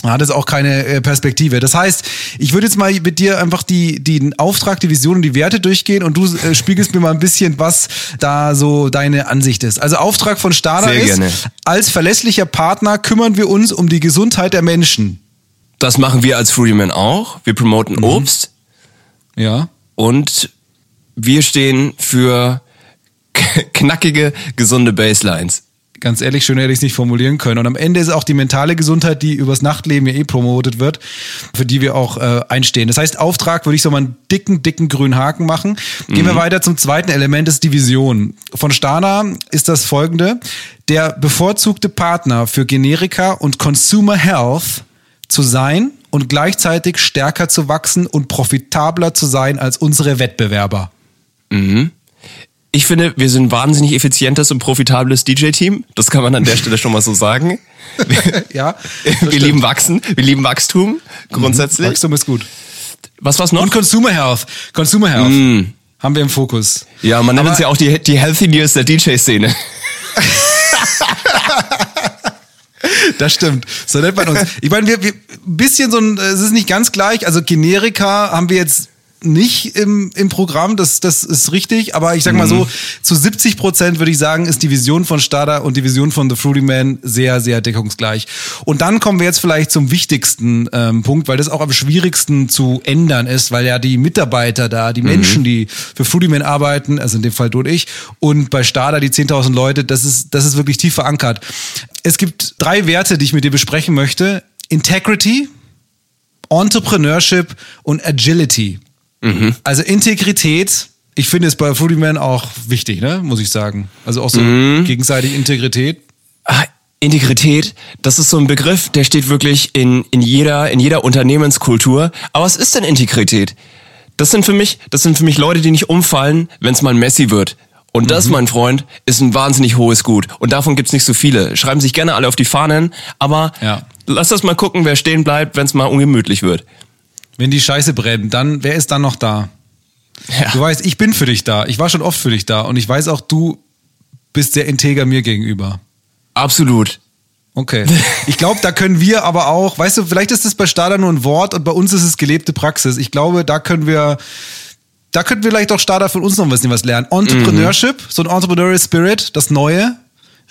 S4: Das ist auch keine äh, Perspektive. Das heißt, ich würde jetzt mal mit dir einfach die, den Auftrag, die Vision und die Werte durchgehen und du äh, spiegelst mir mal ein bisschen, was da so deine Ansicht ist. Also Auftrag von Stada
S3: Sehr
S4: ist,
S3: gerne.
S4: als verlässlicher Partner kümmern wir uns um die Gesundheit der Menschen.
S3: Das machen wir als Fruity auch. Wir promoten
S4: Mhm.
S3: Obst
S4: Ja.
S3: und wir stehen für knackige, gesunde Baselines.
S4: Ganz ehrlich, schön hätte ich es nicht formulieren können. Und am Ende ist auch die mentale Gesundheit, die übers Nachtleben ja eh promotet wird, für die wir auch äh, einstehen. Das heißt, Auftrag würde ich so mal einen dicken, dicken grünen Haken machen. Gehen wir weiter zum zweiten Element, das ist die Vision. Von Stana ist das folgende. Der bevorzugte Partner für Generika und Consumer Health zu sein und gleichzeitig stärker zu wachsen und profitabler zu sein als unsere Wettbewerber.
S3: Ich finde, wir sind ein wahnsinnig effizientes und profitables DJ-Team. Das kann man an der Stelle schon mal so sagen.
S4: Ja,
S3: wir lieben Wachsen, wir lieben Wachstum grundsätzlich.
S4: Wachstum ist gut.
S3: Was war's noch?
S4: Und Consumer Health. Consumer Health haben wir im Fokus.
S3: ja, man nennt uns ja auch die, die Healthy News der DJ-Szene.
S4: Das stimmt. So nennt man uns. Ich meine, wir, wir ein bisschen so ein, es ist nicht ganz gleich. Also Generika haben wir jetzt nicht im, im Programm, das, das ist richtig, aber ich sag mal so, zu 70 Prozent würde ich sagen, ist die Vision von Stada und die Vision von The Fruity Man sehr, sehr deckungsgleich. Und dann kommen wir jetzt vielleicht zum wichtigsten ähm, Punkt, weil das auch am schwierigsten zu ändern ist, weil ja die Mitarbeiter da, die Menschen, die für Fruity Man arbeiten, also in dem Fall du und ich, und bei Stada die 10.000 Leute, das ist, das ist wirklich tief verankert. Es gibt drei Werte, die ich mit dir besprechen möchte. Integrity, Entrepreneurship und Agility. Also Integrität, ich finde es bei Fruity Man auch wichtig, ne? muss ich sagen. Also auch so gegenseitig Integrität.
S3: Ah, Integrität, das ist so ein Begriff, der steht wirklich in, in jeder, in jeder Unternehmenskultur. Aber was ist denn Integrität? Das sind für mich, das sind für mich Leute, die nicht umfallen, wenn es mal messy wird. Und das, mein Freund, ist ein wahnsinnig hohes Gut. Und davon gibt's nicht so viele. Schreiben sich gerne alle auf die Fahnen, aber
S4: Ja.
S3: lass das mal gucken, wer stehen bleibt, wenn es mal ungemütlich wird.
S4: Wenn die Scheiße brennt, dann, wer ist dann noch da?
S3: Ja.
S4: Du weißt, ich bin für dich da. Ich war schon oft für dich da. Und ich weiß auch, du bist sehr integer mir gegenüber.
S3: Absolut.
S4: Okay. Ich glaube, da können wir aber auch, weißt du, vielleicht ist das bei Stada nur ein Wort und bei uns ist es gelebte Praxis. Ich glaube, da können wir, da könnten wir vielleicht auch Stada von uns noch ein bisschen was lernen. Entrepreneurship, so ein Entrepreneurial Spirit, das Neue.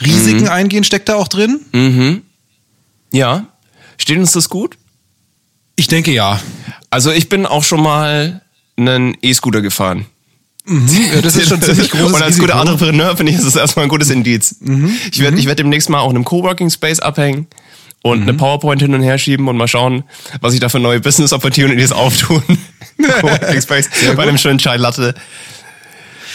S4: Risiken eingehen steckt da auch drin.
S3: Ja. Steht uns das gut?
S4: Ich denke ja.
S3: Also ich bin auch schon mal einen E-Scooter gefahren.
S4: ja das ist schon ziemlich großes
S3: Und als guter Entrepreneur finde ich, das ist erstmal ein gutes Indiz.
S4: Mhm.
S3: Ich werde ich werd demnächst mal auch in einem Coworking Space abhängen und
S4: Mhm.
S3: eine PowerPoint hin und her schieben und mal schauen, was sich da für neue Business Opportunities auftun. Coworking Space bei einem schönen Chai Latte.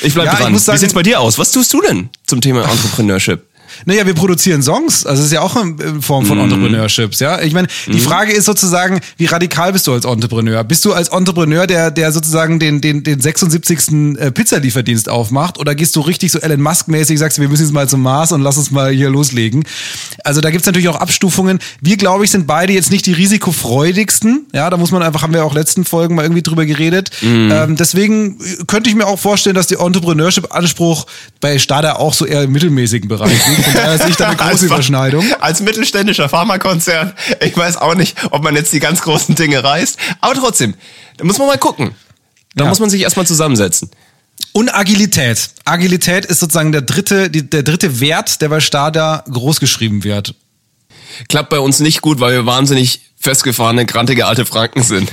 S3: Ich bleib
S4: Ja, ich
S3: dran.
S4: muss sagen-
S3: Wie sieht's bei dir aus? Was tust du denn zum Thema Entrepreneurship?
S4: Naja, wir produzieren Songs, also es ist ja auch eine Form
S3: Mhm.
S4: von Entrepreneurships, ja. Ich meine, die Frage ist sozusagen, wie radikal bist du als Entrepreneur? Bist du als Entrepreneur, der, der sozusagen den, den, den 76. äh, Pizzalieferdienst aufmacht oder gehst du richtig so Elon Musk-mäßig, sagst, wir müssen jetzt mal zum Mars und lass uns mal hier loslegen? Also da gibt's natürlich auch Abstufungen. Wir, glaube ich, sind beide jetzt nicht die risikofreudigsten, ja, da muss man einfach, haben wir auch letzten Folgen mal irgendwie drüber geredet. Ähm, deswegen könnte ich mir auch vorstellen, dass der Entrepreneurship-Anspruch bei Stada auch so eher im mittelmäßigen Bereich liegt. Von daher sehe ich da eine große
S3: Als-
S4: Überschneidung.
S3: Als mittelständischer Pharmakonzern, ich weiß auch nicht, ob man jetzt die ganz großen Dinge reißt, aber trotzdem, da muss man mal gucken. Da
S4: Ja.
S3: muss man sich erstmal zusammensetzen.
S4: Und Agilität. Agilität ist sozusagen der dritte, die, der dritte Wert, der bei Stada großgeschrieben wird.
S3: Klappt bei uns nicht gut, weil wir wahnsinnig festgefahrene, grantige alte Franken sind.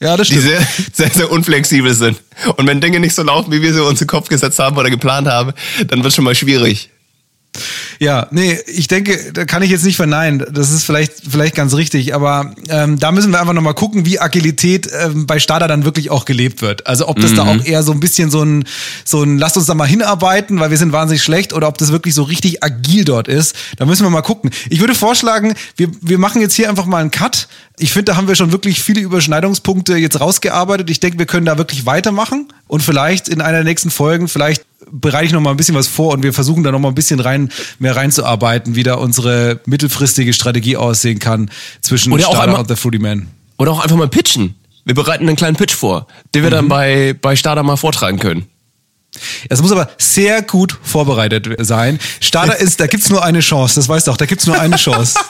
S4: Ja, das
S3: Die sehr, sehr, sehr unflexibel sind. Und wenn Dinge nicht so laufen, wie wir sie uns in den Kopf gesetzt haben oder geplant haben, dann wird schon mal schwierig.
S4: Ja, nee, ich denke, da kann ich jetzt nicht verneinen. Das ist vielleicht, vielleicht ganz richtig, aber ähm, da müssen wir einfach nochmal gucken, wie Agilität ähm, bei Stada dann wirklich auch gelebt wird. Also ob das da auch eher so ein bisschen so ein, so ein, lasst uns da mal hinarbeiten, weil wir sind wahnsinnig schlecht, oder ob das wirklich so richtig agil dort ist. Da müssen wir mal gucken. Ich würde vorschlagen, wir, wir machen jetzt hier einfach mal einen Cut. Ich finde, da haben wir schon wirklich viele Überschneidungspunkte jetzt rausgearbeitet. Ich denke, wir können da wirklich weitermachen und vielleicht in einer der nächsten Folgen, vielleicht bereite ich noch mal ein bisschen was vor und wir versuchen da noch mal ein bisschen rein, mehr reinzuarbeiten, wie da unsere mittelfristige Strategie aussehen kann zwischen
S3: Oder
S4: Stada
S3: einmal-
S4: und The Fruity Man.
S3: Oder auch einfach mal pitchen. Wir bereiten einen kleinen Pitch vor, den wir dann bei, bei Stada mal vortragen können.
S4: Es muss aber sehr gut vorbereitet sein. Stada ist, da gibt's nur eine Chance, das weißt du auch, da gibt's nur eine Chance.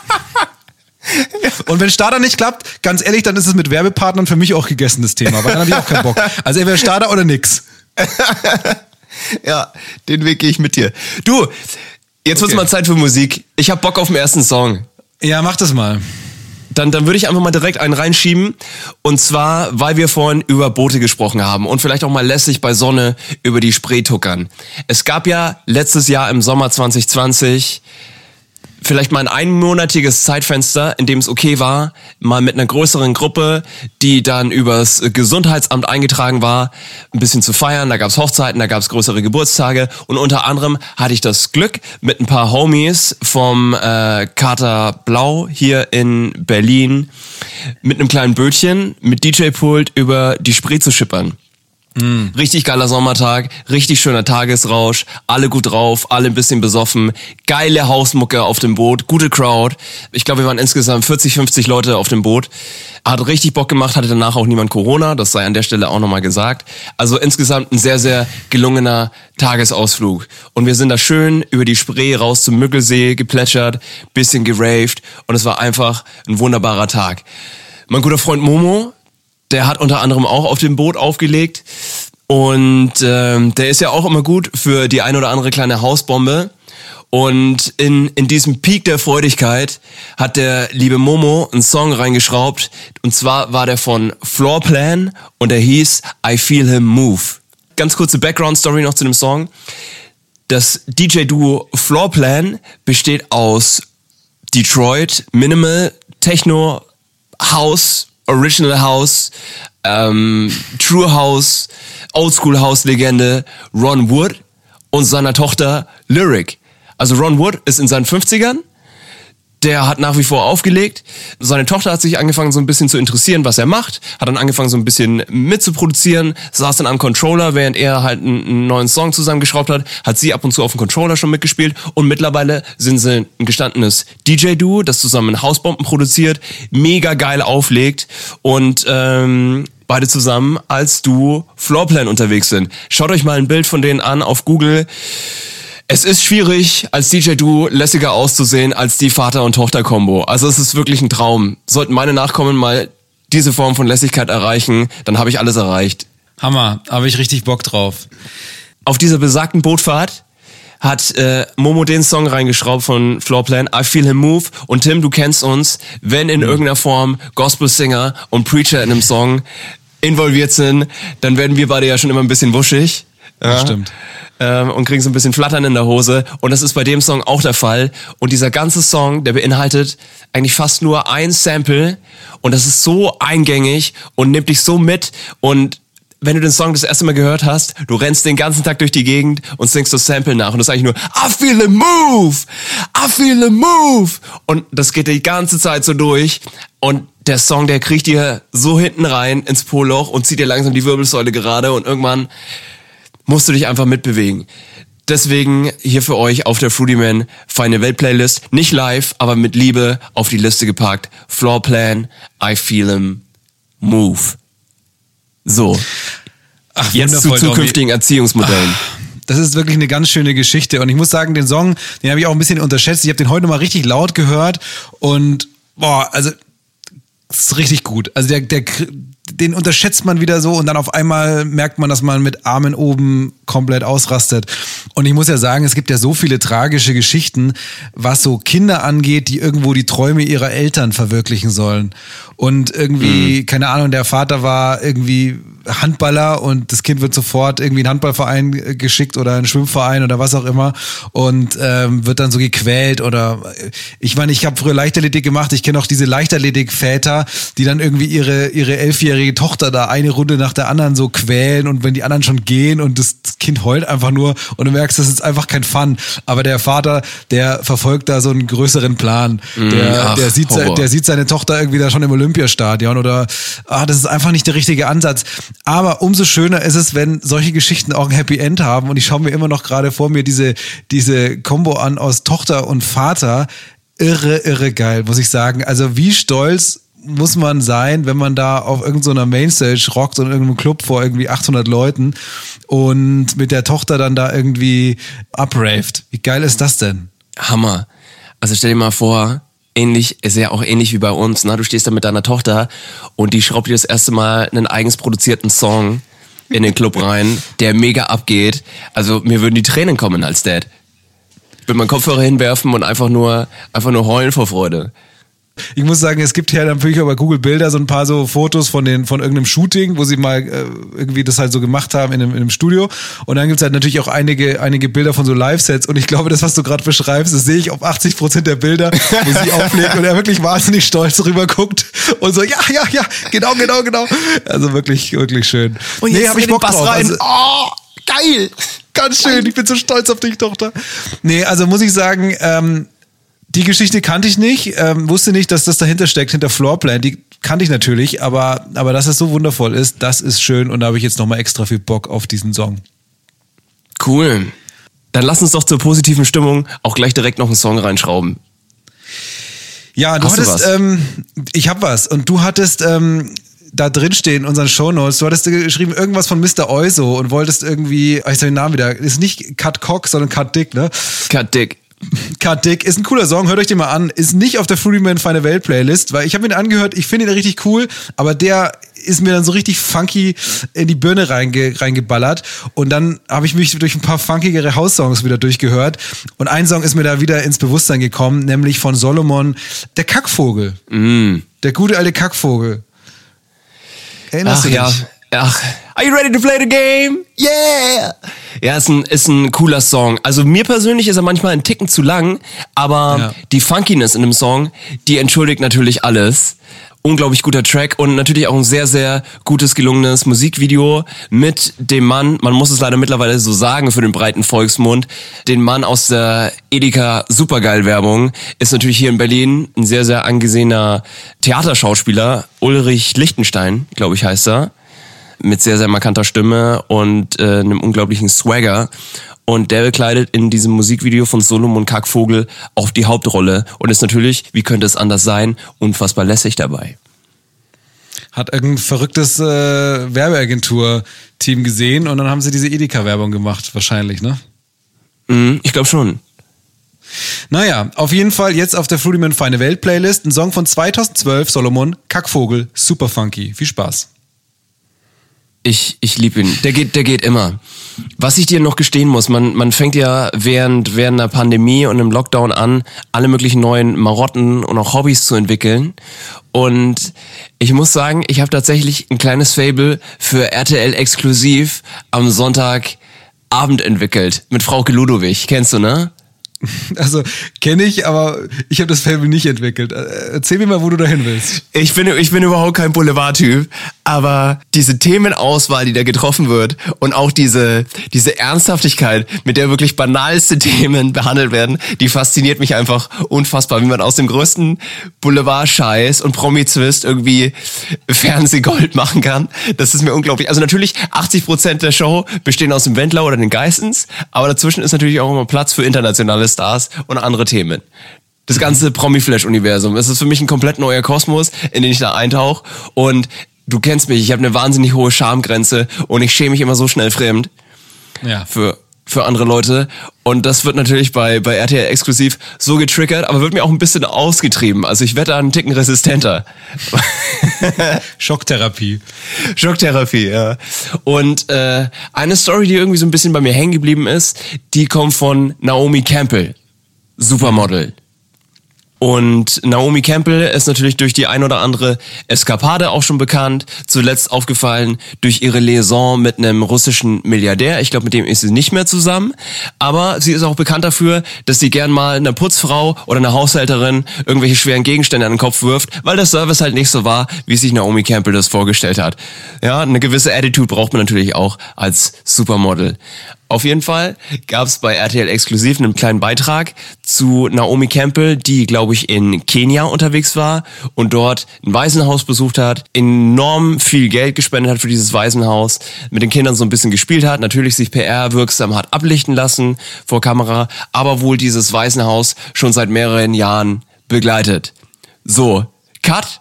S4: Und wenn Stada nicht klappt, ganz ehrlich, dann ist es mit Werbepartnern für mich auch gegessen, das Thema, weil dann habe ich auch keinen Bock. Also entweder Stada oder nix.
S3: Ja, den Weg gehe ich mit dir. Du, jetzt wird's
S4: Okay.
S3: mal Zeit für Musik. Ich hab Bock auf den ersten Song.
S4: Ja, mach das mal.
S3: Dann, dann würde ich einfach mal direkt einen reinschieben. Und zwar, weil wir vorhin über Boote gesprochen haben und vielleicht auch mal lässig bei Sonne über die Spree tuckern. Es gab ja letztes Jahr im Sommer 2020 vielleicht mal ein einmonatiges Zeitfenster, in dem es okay war, mal mit einer größeren Gruppe, die dann übers Gesundheitsamt eingetragen war, ein bisschen zu feiern. Da gab's Hochzeiten, da gab's größere Geburtstage und unter anderem hatte ich das Glück, mit ein paar Homies vom äh, Kater Blau hier in Berlin mit einem kleinen Bötchen mit DJ-Pult über die Spree zu schippern. Richtig geiler Sommertag, richtig schöner Tagesrausch, alle gut drauf, alle ein bisschen besoffen, geile Hausmucke auf dem Boot, gute Crowd. Ich glaube, wir waren insgesamt 40, 50 Leute auf dem Boot. Hat richtig Bock gemacht, hatte danach auch niemand Corona, das sei an der Stelle auch nochmal gesagt. Also insgesamt ein sehr, sehr gelungener Tagesausflug. Und wir sind da schön über die Spree raus zum Müggelsee geplätschert, bisschen geraved und es war einfach ein wunderbarer Tag. Mein guter Freund Momo, der hat unter anderem auch auf dem Boot aufgelegt. Und ähm, der ist ja auch immer gut für die ein oder andere kleine Hausbombe. Und in, in diesem Peak der Freudigkeit hat der liebe Momo einen Song reingeschraubt. Und zwar war der von Floorplan und der hieß I Feel Him Move. Ganz kurze Background-Story noch zu dem Song. Das DJ-Duo Floorplan besteht aus Detroit, Minimal, Techno, House, Original House, ähm, True House, Oldschool House Legende Ron Wood und seiner Tochter Lyric. Also Ron Wood ist in seinen 50ern. Der hat nach wie vor aufgelegt. Seine Tochter hat sich angefangen, so ein bisschen zu interessieren, was er macht. Hat dann angefangen, so ein bisschen mitzuproduzieren. Saß dann am Controller, während er halt einen, neuen Song zusammengeschraubt hat. Hat sie ab und zu auf dem Controller schon mitgespielt. Und mittlerweile sind sie ein gestandenes DJ-Duo, das zusammen Hausbomben produziert. Mega geil auflegt. Und ähm, beide zusammen als Duo Floorplan unterwegs sind. Schaut euch mal ein Bild von denen an auf Google. Es ist schwierig, als DJ-Duo lässiger auszusehen als die Vater- und Tochter-Kombo. Also es ist wirklich ein Traum. Sollten meine Nachkommen mal diese Form von Lässigkeit erreichen, dann habe ich alles erreicht.
S4: Hammer, habe ich richtig Bock drauf.
S3: Auf dieser besagten Bootfahrt hat äh, Momo den Song reingeschraubt von Floorplan, I Feel Him Move. Und Tim, du kennst uns, wenn in irgendeiner Form Gospel-Singer und Preacher in einem Song involviert sind, dann werden wir beide ja schon immer ein bisschen wuschig. Ja,
S4: stimmt.
S3: Ähm, und kriegen so ein bisschen Flattern in der Hose. Und das ist bei dem Song auch der Fall. Und dieser ganze Song, der beinhaltet eigentlich fast nur ein Sample. Und das ist so eingängig und nimmt dich so mit. Und wenn du den Song das erste Mal gehört hast, du rennst den ganzen Tag durch die Gegend und singst das Sample nach und das ist eigentlich nur I feel the move, I feel the move und das geht die ganze Zeit so durch und der Song, der kriegt dir so hinten rein ins Poloch und zieht dir langsam die Wirbelsäule gerade und irgendwann musst du dich einfach mitbewegen. Deswegen hier für euch auf der Fruity Man Feine Welt Playlist. Nicht live, aber mit Liebe auf die Liste gepackt. Floorplan, I Feel Him, Move. So.
S4: Ach,
S3: Jetzt zu
S4: wundervoll, Domi.
S3: zukünftigen Erziehungsmodellen.
S4: Das ist wirklich eine ganz schöne Geschichte. Und ich muss sagen, den Song, den habe ich auch ein bisschen unterschätzt. Ich habe den heute mal richtig laut gehört und boah, also ist richtig gut. Also der, der, den unterschätzt man wieder so und dann auf einmal merkt man, dass man mit Armen oben komplett ausrastet. Und ich muss ja sagen, es gibt ja so viele tragische Geschichten, was so Kinder angeht, die irgendwo die Träume ihrer Eltern verwirklichen sollen. Und irgendwie, keine Ahnung, der Vater war irgendwie Handballer und das Kind wird sofort irgendwie in einen Handballverein geschickt oder einen Schwimmverein oder was auch immer und ähm, wird dann so gequält oder äh, ich meine, ich habe früher Leichtathletik gemacht, ich kenne auch diese Leichtathletik-Väter, die dann irgendwie ihre ihre elfjährige Tochter da eine Runde nach der anderen so quälen und wenn die anderen schon gehen und das Kind heult einfach nur und du merkst, das ist einfach kein Fun. Aber der Vater, der verfolgt da so einen größeren Plan. Der,
S3: ach,
S4: der, sieht, der sieht seine Tochter irgendwie da schon im Olympiastadion oder ah, das ist einfach nicht der richtige Ansatz. Aber umso schöner ist es, wenn solche Geschichten auch ein Happy End haben. Und ich schaue mir immer noch gerade vor mir diese, diese Combo an aus Tochter und Vater. Irre, irre geil, muss ich sagen. Also wie stolz muss man sein, wenn man da auf irgendeiner Mainstage rockt und in irgendeinem Club vor irgendwie 800 Leuten und mit der Tochter dann da irgendwie upraved. Wie geil ist das denn?
S3: Hammer. Also stell dir mal vor, ähnlich, ist ja auch ähnlich wie bei uns, ne? Du stehst da mit deiner Tochter und die schraubt dir das erste Mal einen eigens produzierten Song in den Club rein, der mega abgeht. Also mir würden die Tränen kommen als Dad. Ich würde meinen Kopfhörer hinwerfen und einfach nur, einfach nur heulen vor Freude.
S4: Ich muss sagen, es gibt ja natürlich auch bei Google Bilder so ein paar so Fotos von den von irgendeinem Shooting, wo sie mal äh, irgendwie das halt so gemacht haben in einem, in einem Studio. Und dann gibt's halt natürlich auch einige einige Bilder von so Live-Sets. Und ich glaube, das, was du gerade beschreibst, das sehe ich auf 80 Prozent der Bilder, wo sie auflegt und er wirklich wahnsinnig stolz rüber guckt und so, ja, ja, ja, genau, genau, genau. Also wirklich, wirklich schön. nee, hab ich Bock drauf. Also,
S3: Oh, geil!
S4: Ganz schön, ich bin so stolz auf dich, Tochter. Nee, also muss ich sagen, ähm, die Geschichte kannte ich nicht, ähm, wusste nicht, dass das dahinter steckt, hinter Floorplan. Die kannte ich natürlich, aber, aber dass es so wundervoll ist, das ist schön und da habe ich jetzt nochmal extra viel Bock auf diesen Song.
S3: Cool. Dann lass uns doch zur positiven Stimmung auch gleich direkt noch einen Song reinschrauben.
S4: Ja, du
S3: Hast du
S4: hattest,
S3: was?
S4: ähm, ich hab was und du hattest ähm, da drin stehen in unseren Shownotes, du hattest geschrieben irgendwas von Mr. Euso und wolltest irgendwie, oh, ich sag den Namen wieder, ist nicht Cut Cock, sondern Cut Dick, ne?
S3: Cut Dick.
S4: Cut Dick ist ein cooler Song, hört euch den mal an. Ist nicht auf der Fruity Man Feine Welt Playlist, weil ich habe ihn angehört, ich finde ihn richtig cool, aber der ist mir dann so richtig funky in die Birne reinge reingeballert und dann habe ich mich durch ein paar funkigere House-Songs wieder durchgehört und ein Song ist mir da wieder ins Bewusstsein gekommen, nämlich von Solomon, der Kackvogel. Der gute alte Kackvogel. Erinnerst
S3: Ach
S4: du dich?
S3: ja. Ach, are you ready to play the game? Yeah! Ja, ist ein, ist ein cooler Song. Also mir persönlich ist er manchmal ein Ticken zu lang, aber
S4: Ja.
S3: die Funkiness in dem Song, die entschuldigt natürlich alles. Unglaublich guter Track und natürlich auch ein sehr, sehr gutes, gelungenes Musikvideo mit dem Mann, man muss es leider mittlerweile so sagen für den breiten Volksmund, den Mann aus der Edeka Supergeil-Werbung, ist natürlich hier in Berlin ein sehr, sehr angesehener Theaterschauspieler, Ulrich Lichtenstein, glaube ich heißt er mit sehr, sehr markanter Stimme und äh, einem unglaublichen Swagger. Und der bekleidet in diesem Musikvideo von Solomon Kackvogel auch die Hauptrolle und ist natürlich, wie könnte es anders sein, unfassbar lässig dabei.
S4: Hat irgendein verrücktes äh, Werbeagentur-Team gesehen und dann haben sie diese Edeka-Werbung gemacht, wahrscheinlich, ne?
S3: Mhm, ich glaube schon.
S4: Naja, auf jeden Fall jetzt auf der Fruity Man Feine Welt Playlist ein Song von 2012, Solomon, Kackvogel, super funky. Viel Spaß.
S3: Ich, ich liebe ihn. Der geht, der geht immer. Was ich dir noch gestehen muss, man, man fängt ja während, während einer Pandemie und einem Lockdown an, alle möglichen neuen Marotten und auch Hobbys zu entwickeln. Und ich muss sagen, ich habe tatsächlich ein kleines Fable für RTL exklusiv am Sonntagabend entwickelt. Mit Frauke Ludowig. Kennst du, ne?
S4: Also kenne ich, aber ich habe das Fable nicht entwickelt. Äh, Erzähl mir mal, wo du dahin willst.
S3: Ich bin, ich bin überhaupt kein Boulevardtyp, aber diese Themenauswahl, die da getroffen wird und auch diese, diese Ernsthaftigkeit, mit der wirklich banalste Themen behandelt werden, die fasziniert mich einfach unfassbar, wie man aus dem größten Boulevard-Scheiß und Promi-Zwist irgendwie Fernsehgold machen kann. Das ist mir unglaublich. Also natürlich 80 Prozent der Show bestehen aus dem Wendler oder den Geistens, aber dazwischen ist natürlich auch immer Platz für internationale Stars und andere Themen das ganze Promi-Flash-Universum. Es ist für mich ein komplett neuer Kosmos, in den ich da eintauche. Und du kennst mich, ich habe eine wahnsinnig hohe Schamgrenze und ich schäme mich immer so schnell fremd
S4: Ja.
S3: für, für andere Leute. Und das wird natürlich bei, bei RTL exklusiv so getriggert, aber wird mir auch ein bisschen ausgetrieben. Also ich werde da einen Ticken resistenter.
S4: Schocktherapie.
S3: Schocktherapie, ja. Und äh, eine Story, die irgendwie so ein bisschen bei mir hängen geblieben ist, die kommt von Naomi Campbell, Supermodel. Und Naomi Campbell ist natürlich durch die ein oder andere Eskapade auch schon bekannt. Zuletzt aufgefallen durch ihre Liaison mit einem russischen Milliardär. Ich glaube, mit dem ist sie nicht mehr zusammen. Aber sie ist auch bekannt dafür, dass sie gern mal einer Putzfrau oder einer Haushälterin irgendwelche schweren Gegenstände an den Kopf wirft, weil der Service halt nicht so war, wie sich Naomi Campbell das vorgestellt hat. Ja, eine gewisse Attitude braucht man natürlich auch als Supermodel. Auf jeden Fall gab es bei RTL exklusiv einen kleinen Beitrag zu Naomi Campbell, die, glaube ich, in Kenia unterwegs war und dort ein Waisenhaus besucht hat, enorm viel Geld gespendet hat für dieses Waisenhaus, mit den Kindern so ein bisschen gespielt hat, natürlich sich PR-wirksam hat ablichten lassen vor Kamera, aber wohl dieses Waisenhaus schon seit mehreren Jahren begleitet. So, Cut.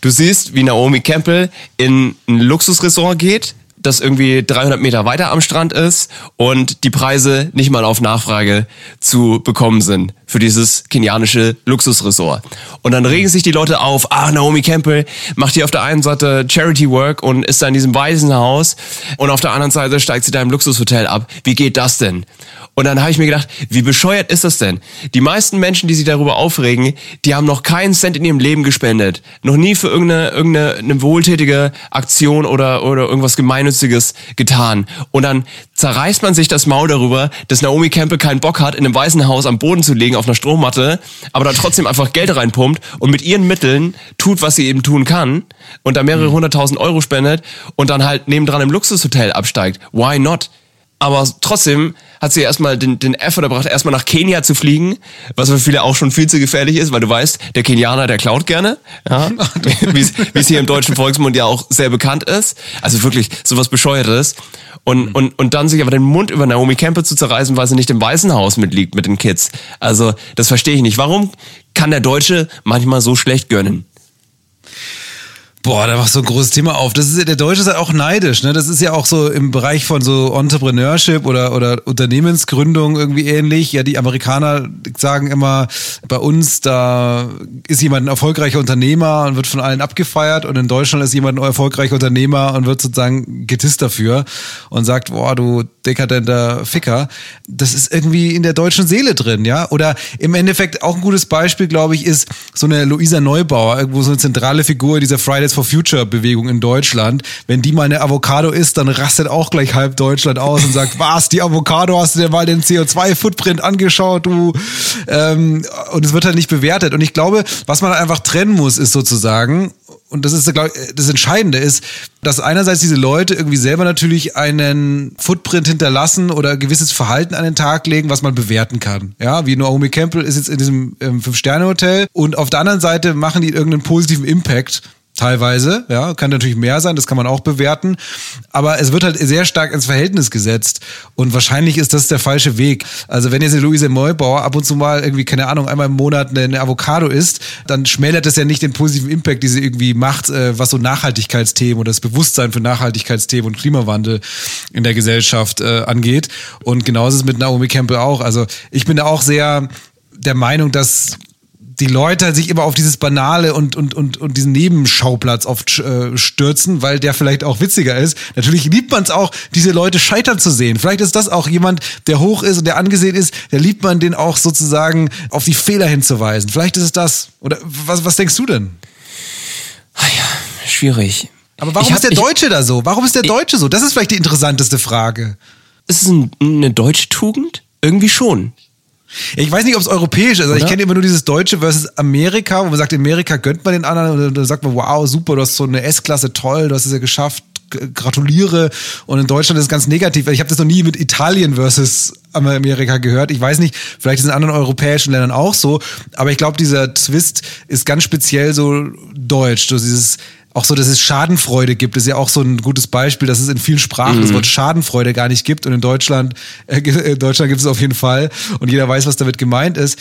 S3: Du siehst, wie Naomi Campbell in ein Luxusressort geht, das irgendwie 300 Meter weiter am Strand ist und die Preise nicht mal auf Nachfrage zu bekommen sind für dieses kenianische Luxusresort. Und dann regen sich die Leute auf, ah, Naomi Campbell macht hier auf der einen Seite Charity Work und ist da in diesem Waisenhaus und auf der anderen Seite steigt sie da im Luxushotel ab. Wie geht das denn? Und dann habe ich mir gedacht, wie bescheuert ist das denn? Die meisten Menschen, die sich darüber aufregen, die haben noch keinen Cent in ihrem Leben gespendet. Noch nie für irgendeine, irgendeine eine wohltätige Aktion oder, oder irgendwas Gemeinnütziges getan. Und dann zerreißt man sich das Maul darüber, dass Naomi Campbell keinen Bock hat, in einem Waisenhaus am Boden zu liegen auf einer Strommatte, aber da trotzdem einfach Geld reinpumpt und mit ihren Mitteln tut, was sie eben tun kann und da mehrere hunderttausend Euro spendet und dann halt nebendran im Luxushotel absteigt. Why not? Aber trotzdem hat sie erstmal den, den Effort erbracht, erstmal nach Kenia zu fliegen, was für viele auch schon viel zu gefährlich ist, weil du weißt, der Kenianer, der klaut gerne, ja, wie es- hier im deutschen Volksmund ja auch sehr bekannt ist. Also wirklich sowas Bescheuertes. Und, und, und dann sich aber den Mund über Naomi Campbell zu zerreißen, weil sie nicht im Weißen Haus mitliegt mit den Kids. Also, das verstehe ich nicht. Warum kann der Deutsche manchmal so schlecht gönnen?
S4: Boah, da machst du ein großes Thema auf. Das ist, der Deutsche ist halt auch neidisch, ne? Das ist ja auch so im Bereich von so Entrepreneurship oder, oder Unternehmensgründung irgendwie ähnlich. Ja, die Amerikaner sagen immer, bei uns, da ist jemand ein erfolgreicher Unternehmer und wird von allen abgefeiert und in Deutschland ist jemand ein erfolgreicher Unternehmer und wird sozusagen getisst dafür und sagt, boah, du dekadenter Ficker. Das ist irgendwie in der deutschen Seele drin, ja? Oder im Endeffekt auch ein gutes Beispiel, glaube ich, ist so eine Luisa Neubauer, irgendwo so eine zentrale Figur dieser Fridays for Future Bewegung in Deutschland. Wenn die mal eine Avocado isst, dann rastet auch gleich halb Deutschland aus und sagt, was, die Avocado, hast du dir mal den CO2-Footprint angeschaut, du? Ähm, und es wird halt nicht bewertet. Und ich glaube, was man einfach trennen muss, ist sozusagen, und das ist glaub das Entscheidende ist, dass einerseits diese Leute irgendwie selber natürlich einen Footprint hinterlassen oder gewisses Verhalten an den Tag legen, was man bewerten kann. Ja, wie Naomi Campbell ist jetzt in diesem ähm, Fünf-Sterne-Hotel und auf der anderen Seite machen die irgendeinen positiven Impact Teilweise, ja, kann natürlich mehr sein, das kann man auch bewerten. Aber es wird halt sehr stark ins Verhältnis gesetzt. Und wahrscheinlich ist das der falsche Weg. Also wenn jetzt eine Luise Neubauer ab und zu mal irgendwie, keine Ahnung, einmal im Monat eine, Avocado isst, dann schmälert das ja nicht den positiven Impact, die sie irgendwie macht, äh, was so Nachhaltigkeitsthemen oder das Bewusstsein für Nachhaltigkeitsthemen und Klimawandel in der Gesellschaft äh, angeht. Und genauso ist es mit Naomi Campbell auch. Also ich bin da auch sehr der Meinung, dass die Leute sich immer auf dieses Banale und, und, und, und diesen Nebenschauplatz oft äh, stürzen, weil der vielleicht auch witziger ist. Natürlich liebt man es auch, diese Leute scheitern zu sehen. Vielleicht ist das auch jemand, der hoch ist und der angesehen ist, der liebt man den auch sozusagen auf die Fehler hinzuweisen. Vielleicht ist es das. Oder was, was denkst du denn?
S3: Schwierig.
S4: Aber warum
S3: Ich hab-
S4: ist der
S3: ich-
S4: Deutsche da so? Warum ist der Deutsche so? Das ist vielleicht die interessanteste Frage.
S3: Ist es ein, eine deutsche Tugend? Irgendwie schon.
S4: Ich weiß nicht, ob es europäisch ist. Also ich kenne immer nur dieses Deutsche versus Amerika, wo man sagt, in Amerika gönnt man den anderen und dann sagt man, wow, super, du hast so eine S-Klasse, toll, du hast es ja geschafft, gratuliere. Und in Deutschland ist es ganz negativ. Ich habe das noch nie mit Italien versus Amerika gehört. Ich weiß nicht, vielleicht ist es in anderen europäischen Ländern auch so, aber ich glaube, dieser Twist ist ganz speziell so deutsch. So dieses auch so, dass es Schadenfreude gibt, ist ja auch so ein gutes Beispiel, dass es in vielen Sprachen das Wort Schadenfreude gar nicht gibt und in Deutschland, äh, in Deutschland gibt es auf jeden Fall und jeder weiß, was damit gemeint ist.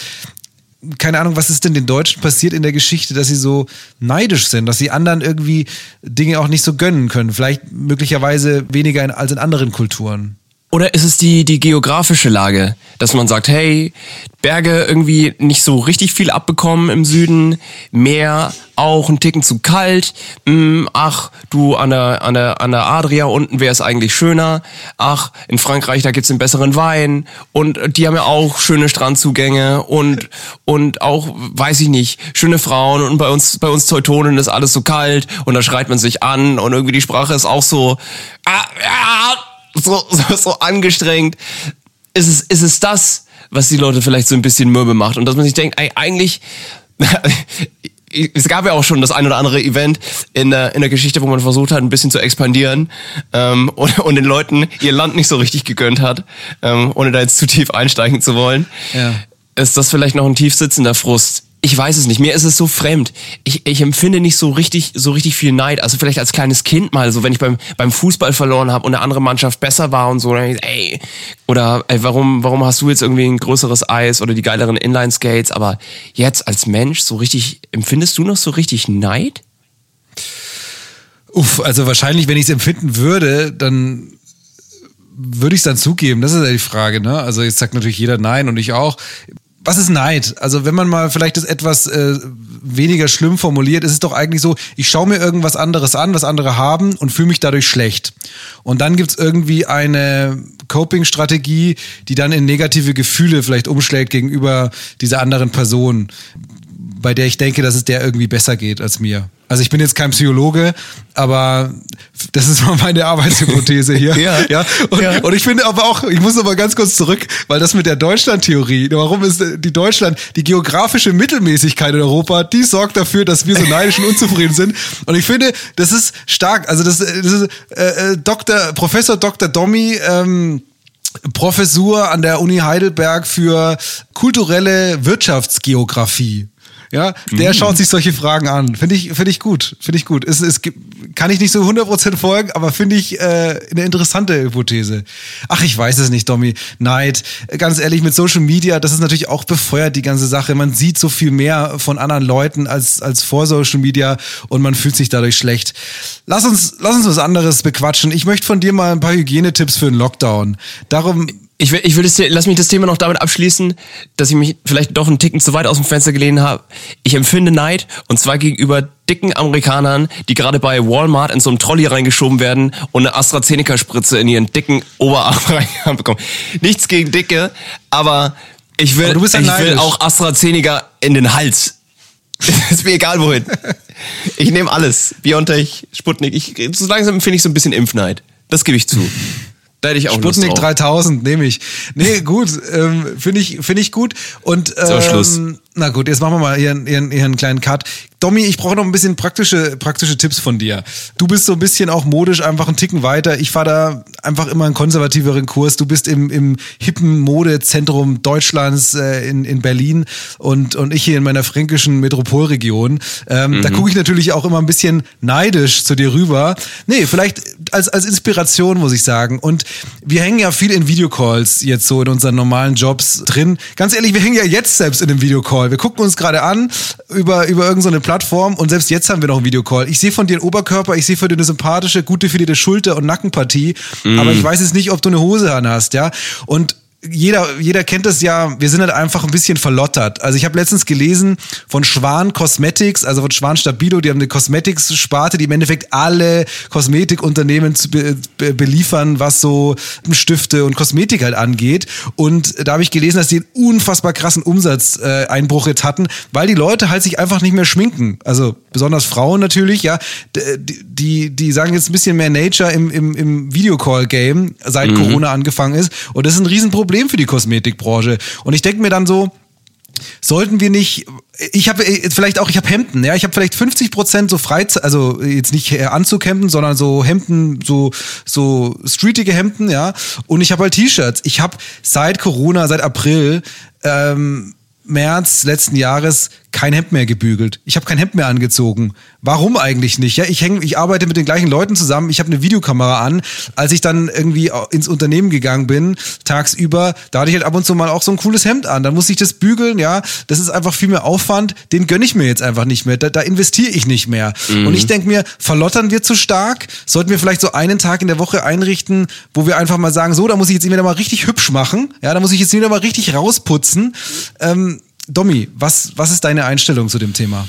S4: Keine Ahnung, was ist denn den Deutschen passiert in der Geschichte, dass sie so neidisch sind, dass sie anderen irgendwie Dinge auch nicht so gönnen können, vielleicht möglicherweise weniger in, als in anderen Kulturen.
S3: Oder ist es die, die geografische Lage, dass man sagt, hey, Berge irgendwie nicht so richtig viel abbekommen im Süden, Meer auch ein Ticken zu kalt, hm, ach, du an der, an der, an der Adria unten wäre es eigentlich schöner, ach, in Frankreich, da gibt's den besseren Wein. Und die haben ja auch schöne Strandzugänge und, und auch, weiß ich nicht, schöne Frauen und bei uns, bei uns Teutonen ist alles so kalt und da schreit man sich an und irgendwie die Sprache ist auch so, ah, ah, so, so, so angestrengt. Ist es, ist es das, was die Leute vielleicht so ein bisschen mürbe macht? Und dass man sich denkt, ey, eigentlich, es gab ja auch schon das ein oder andere Event in der, in der Geschichte, wo man versucht hat, ein bisschen zu expandieren ähm, und, und den Leuten ihr Land nicht so richtig gegönnt hat, ähm, ohne da jetzt zu tief einsteigen zu wollen.
S4: Ja.
S3: Ist das vielleicht noch ein tief sitzender Frust? Ich weiß es nicht. Mir ist es so fremd. Ich, ich empfinde nicht so richtig, so richtig viel Neid. Also vielleicht als kleines Kind mal, so wenn ich beim, beim Fußball verloren habe und eine andere Mannschaft besser war und so, dann ich, ey, oder ey, warum, warum hast du jetzt irgendwie ein größeres Eis oder die geileren Inline-Skates? Aber jetzt als Mensch so richtig, empfindest du noch so richtig Neid?
S4: Uff, also wahrscheinlich, wenn ich es empfinden würde, dann würde ich es dann zugeben. Das ist ja die Frage, ne? Also jetzt sagt natürlich jeder Nein und ich auch. Was ist Neid? Also wenn man mal vielleicht das etwas äh, weniger schlimm formuliert, ist es doch eigentlich so, ich schaue mir irgendwas anderes an, was andere haben und fühle mich dadurch schlecht. Und dann gibt's irgendwie eine Coping-Strategie, die dann in negative Gefühle vielleicht umschlägt gegenüber dieser anderen Person, bei der ich denke, dass es der irgendwie besser geht als mir. Also ich bin jetzt kein Psychologe, aber das ist mal meine Arbeitshypothese hier.
S3: Ja.
S4: ja? Und,
S3: Ja.
S4: und ich finde aber auch, ich muss mal ganz kurz zurück, weil das mit der Deutschland-Theorie, warum ist die Deutschland, die geografische Mittelmäßigkeit in Europa, die sorgt dafür, dass wir so neidisch und unzufrieden sind. Und ich finde, das ist stark. Also das, das ist äh, äh, Dr. Professor Dr. Domi, ähm, Professur an der Uni Heidelberg für kulturelle Wirtschaftsgeografie. Ja, der schaut sich solche Fragen an. Finde ich, finde ich gut. Finde ich gut. Es, es kann ich nicht so 100% folgen, aber finde ich äh, eine interessante Hypothese. Ach, ich weiß es nicht, Domi. Neid. Ganz ehrlich, mit Social Media, das ist natürlich auch befeuert, die ganze Sache. Man sieht so viel mehr von anderen Leuten als, als vor Social Media und man fühlt sich dadurch schlecht. Lass uns, lass uns was anderes bequatschen. Ich möchte von dir mal ein paar Hygienetipps für den Lockdown. Darum
S3: Ich will, ich will das, lass mich das Thema noch damit abschließen, dass ich mich vielleicht doch einen Ticken zu weit aus dem Fenster gelehnt habe. Ich empfinde Neid und zwar gegenüber dicken Amerikanern, die gerade bei Walmart in so einem Trolley reingeschoben werden und eine AstraZeneca-Spritze in ihren dicken Oberarm reinbekommen. Nichts gegen Dicke, aber ich will,
S4: Aber ja
S3: ich will auch AstraZeneca in den Hals. ist mir egal wohin. Ich nehme alles. Biontech, Sputnik. Ich, so langsam empfinde ich so ein bisschen Impfneid. Das gebe ich zu. Da hätte ich auch
S4: Sputnik
S3: Lust drauf.
S4: 3000 nehme ich. Nee, gut, ähm, finde ich, finde ich gut. Und ähm,
S3: So, Schluss.
S4: Na gut, jetzt machen wir mal ihren, ihren, ihren kleinen Cut. Domi, ich brauche noch ein bisschen praktische, praktische Tipps von dir. Du bist so ein bisschen auch modisch einfach einen Ticken weiter. Ich fahre da einfach immer einen konservativeren Kurs. Du bist im, im hippen Modezentrum Deutschlands äh, in, in Berlin und, und ich hier in meiner fränkischen Metropolregion. Ähm, Da gucke ich natürlich auch immer ein bisschen neidisch zu dir rüber. Nee, vielleicht als, als Inspiration, muss ich sagen. Und wir hängen ja viel in Videocalls jetzt so in unseren normalen Jobs drin. Ganz ehrlich, wir hängen ja jetzt selbst in einem Videocall. Wir gucken uns gerade an über, über irgendeine Plattform und selbst jetzt haben wir noch einen Videocall. Ich sehe von dir einen Oberkörper, ich sehe von dir eine sympathische, gut definierte Schulter- und Nackenpartie, aber ich weiß jetzt nicht, ob du eine Hose an hast, ja. Und jeder, jeder kennt das ja, wir sind halt einfach ein bisschen verlottert. Also ich habe letztens gelesen von Schwan Cosmetics, also von Schwan Stabilo, die haben eine Cosmetics-Sparte, die im Endeffekt alle Kosmetikunternehmen zu be be beliefern, was so Stifte und Kosmetik halt angeht. Und da habe ich gelesen, dass die einen unfassbar krassen Umsatzeinbruch jetzt hatten, weil die Leute halt sich einfach nicht mehr schminken. Also besonders Frauen natürlich, ja. D- Die, die sagen jetzt ein bisschen mehr Nature im, im, im Videocall-Game, seit Corona angefangen ist. Und das ist ein Riesenproblem für die Kosmetikbranche. Und ich denke mir dann so, sollten wir nicht, ich habe vielleicht auch, ich habe Hemden, ja, ich habe vielleicht 50 Prozent so Freizeit, also jetzt nicht äh, Anzughemden, sondern so Hemden, so so streetige Hemden, ja, und ich habe halt T-Shirts. Ich habe seit Corona, seit April, ähm, März letzten Jahres kein Hemd mehr gebügelt. Ich habe kein Hemd mehr angezogen. Warum eigentlich nicht? Ja, ich häng, ich arbeite mit den gleichen Leuten zusammen. Ich habe eine Videokamera an. Als ich dann irgendwie ins Unternehmen gegangen bin, tagsüber, da hatte ich halt ab und zu mal auch so ein cooles Hemd an. Dann muss ich das bügeln, ja. Das ist einfach viel mehr Aufwand. Den gönne ich mir jetzt einfach nicht mehr. Da, da investiere ich nicht mehr. Und ich denke mir, verlottern wir zu stark? Sollten wir vielleicht so einen Tag in der Woche einrichten, wo wir einfach mal sagen, so, da muss ich jetzt wieder mal richtig hübsch machen. Ja, da muss ich jetzt wieder mal richtig rausputzen. Ähm, Domi, was, was ist deine Einstellung zu dem Thema?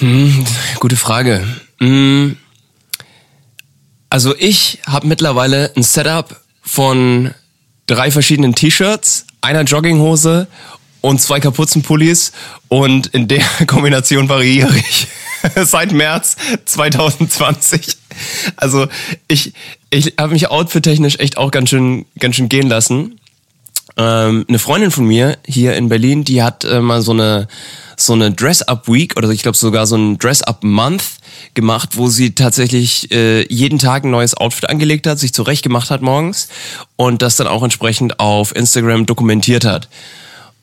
S3: Hm, gute Frage. Hm, Also ich habe mittlerweile ein Setup von drei verschiedenen T-Shirts, einer Jogginghose und zwei Kapuzenpullis und in der Kombination variiere ich seit März 2020. Also ich, ich habe mich outfit-technisch echt auch ganz schön, ganz schön gehen lassen ähm, eine Freundin von mir hier in Berlin, die hat äh, mal so eine so eine Dress-Up-Week oder ich glaube sogar so ein Dress-Up-Month gemacht, wo sie tatsächlich äh, jeden Tag ein neues Outfit angelegt hat, sich zurecht gemacht hat morgens und das dann auch entsprechend auf Instagram dokumentiert hat.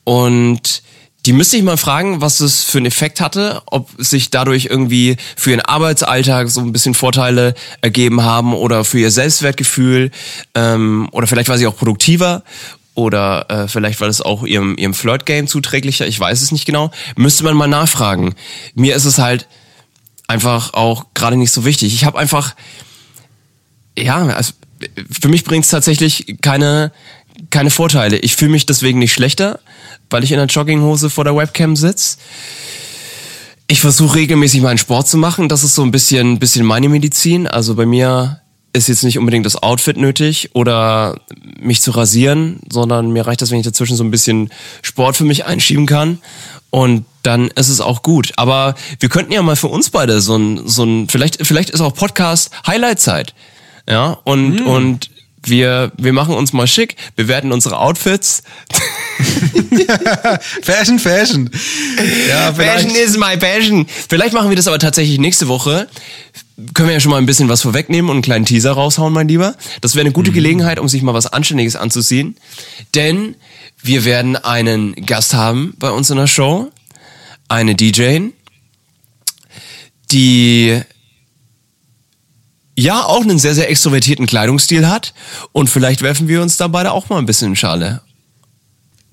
S3: Und die müsste ich mal fragen, was es für einen Effekt hatte, ob sich dadurch irgendwie für ihren Arbeitsalltag so ein bisschen Vorteile ergeben haben oder für ihr Selbstwertgefühl ähm, oder vielleicht war sie auch produktiver oder äh, vielleicht war das auch ihrem, ihrem Flirt-Game zuträglicher, ich weiß es nicht genau. Müsste man mal nachfragen. Mir ist es halt einfach auch gerade nicht so wichtig. Ich habe einfach, ja, also für mich bringt es tatsächlich keine, keine Vorteile. Ich fühle mich deswegen nicht schlechter, weil ich in einer Jogginghose vor der Webcam sitz. Ich versuche regelmäßig meinen Sport zu machen. Das ist so ein bisschen, bisschen meine Medizin. Also bei mir ist jetzt nicht unbedingt das Outfit nötig oder mich zu rasieren, sondern mir reicht das, wenn ich dazwischen so ein bisschen Sport für mich einschieben kann. Und dann ist es auch gut. Aber wir könnten ja mal für uns beide so ein, so ein, vielleicht, vielleicht ist auch Podcast Highlight-Zeit. Ja, und, und wir, wir machen uns mal schick, bewerten unsere Outfits.
S4: Fashion, Fashion. Ja,
S3: Passion is my passion. Vielleicht machen wir das aber tatsächlich nächste Woche. Können wir ja schon mal ein bisschen was vorwegnehmen und einen kleinen Teaser raushauen, mein Lieber. Das wäre eine gute Gelegenheit, um sich mal was Anständiges anzuziehen. Denn wir werden einen Gast haben bei uns in der Show. Eine DJ, die ja auch einen sehr, sehr extrovertierten Kleidungsstil hat. Und vielleicht werfen wir uns da beide auch mal ein bisschen in Schale.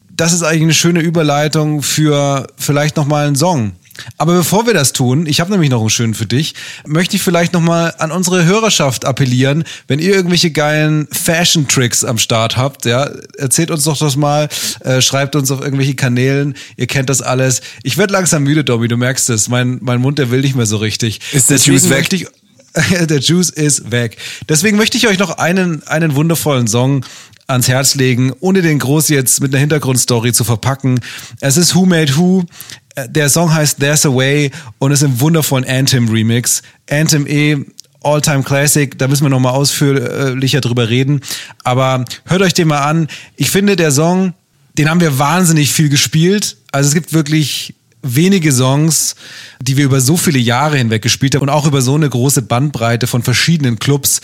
S4: Das ist eigentlich eine schöne Überleitung für vielleicht nochmal einen Song. Aber bevor wir das tun, ich habe nämlich noch einen schönen für dich, möchte ich vielleicht nochmal an unsere Hörerschaft appellieren, wenn ihr irgendwelche geilen Fashion-Tricks am Start habt, ja, erzählt uns doch das mal, äh, schreibt uns auf irgendwelche Kanälen, ihr kennt das alles. Ich werde langsam müde, Dobby, du merkst es, mein, mein Mund, der will nicht mehr so richtig.
S3: Ist der Juice weg?
S4: der Juice ist weg. Deswegen möchte ich euch noch einen, einen wundervollen Song ans Herz legen, ohne den groß jetzt mit einer Hintergrundstory zu verpacken. Es ist Who Made Who. Äh, Der Song heißt There's a Way und ist im wundervollen Anthem Remix. Anthem eh All-Time Classic, da müssen wir nochmal ausführlicher drüber reden. Aber hört euch den mal an. Ich finde, der Song, den haben wir wahnsinnig viel gespielt. Also es gibt wirklich wenige Songs, die wir über so viele Jahre hinweg gespielt haben und auch über so eine große Bandbreite von verschiedenen Clubs,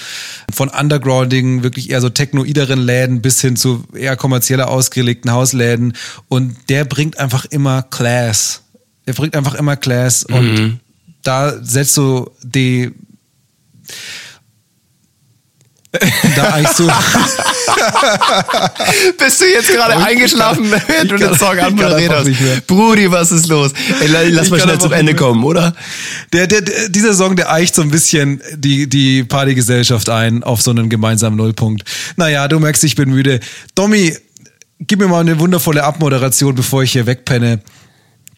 S4: von undergroundigen, wirklich eher so technoideren Läden bis hin zu eher kommerzieller ausgelegten Hausläden. Und der bringt einfach immer Class. Der bringt einfach immer Class und da setzt du die da eigentlich so
S3: Bist du jetzt gerade eingeschlafen, während du den Song anmoderiert hast? Brudi, was ist los? Ey, la- lass
S4: Ich
S3: mal schnell zum Ende kommen, oder?
S4: Der, der, der, dieser Song, der eicht so ein bisschen die, die Partygesellschaft ein auf so einen gemeinsamen Nullpunkt. Naja, du merkst, ich bin müde. Domi, gib mir mal eine wundervolle Abmoderation, bevor ich hier wegpenne.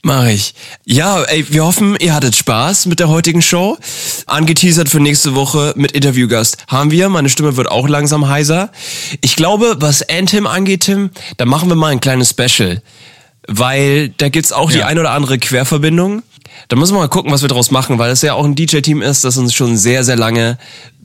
S3: Mach ich. Ja, ey, wir hoffen, ihr hattet Spaß mit der heutigen Show. Angeteasert für nächste Woche mit Interviewgast haben wir. Meine Stimme wird auch langsam heiser. Ich glaube, was Anthem angeht, Tim, da machen wir mal ein kleines Special. Weil da gibt's auch die
S4: Ja.
S3: ein oder andere Querverbindung. Da müssen wir mal gucken, was wir draus machen, weil es ja auch ein DJ-Team ist, das uns schon sehr, sehr lange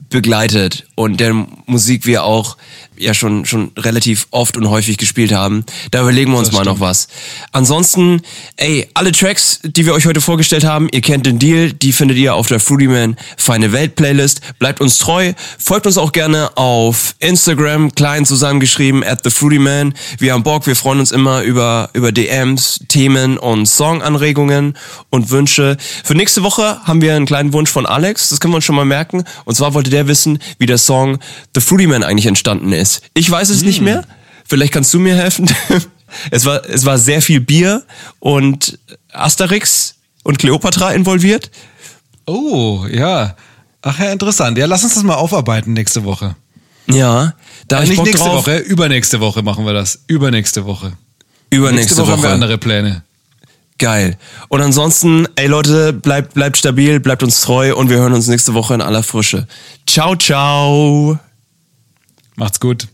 S3: begleitet und der Musik wir auch ja schon schon relativ oft und häufig gespielt haben. Da überlegen wir uns
S4: Das
S3: mal noch was. Ansonsten, ey, alle Tracks, die wir euch heute vorgestellt haben, ihr kennt den Deal, die findet ihr auf der Fruity Man Feine Welt Playlist. Bleibt uns treu, folgt uns auch gerne auf Instagram, klein zusammengeschrieben, at the Fruity Man. Wir haben Bock, wir freuen uns immer über, über DMs, Themen und Songanregungen und Wünsche. Für nächste Woche haben wir einen kleinen Wunsch von Alex, das können wir uns schon mal merken. Und zwar wollte der wissen, wie der Song The Fruity Man eigentlich entstanden ist. Ich weiß es nicht mehr. Vielleicht kannst du mir helfen. Es war, es war sehr viel Bier und Asterix und Cleopatra involviert.
S4: Oh, ja. Ach ja, interessant. Ja, lass uns das mal aufarbeiten nächste Woche.
S3: Ja, da hab
S4: Äh,
S3: ich
S4: nicht
S3: Bock
S4: nächste
S3: drauf.
S4: Woche, übernächste Woche machen wir das. Übernächste Woche.
S3: Übernächste
S4: Nächste Woche, haben wir
S3: Woche.
S4: andere Pläne.
S3: Geil. Und ansonsten, ey Leute, bleibt, bleibt stabil, bleibt uns treu und wir hören uns nächste Woche in aller Frische. Ciao, ciao.
S4: Macht's gut.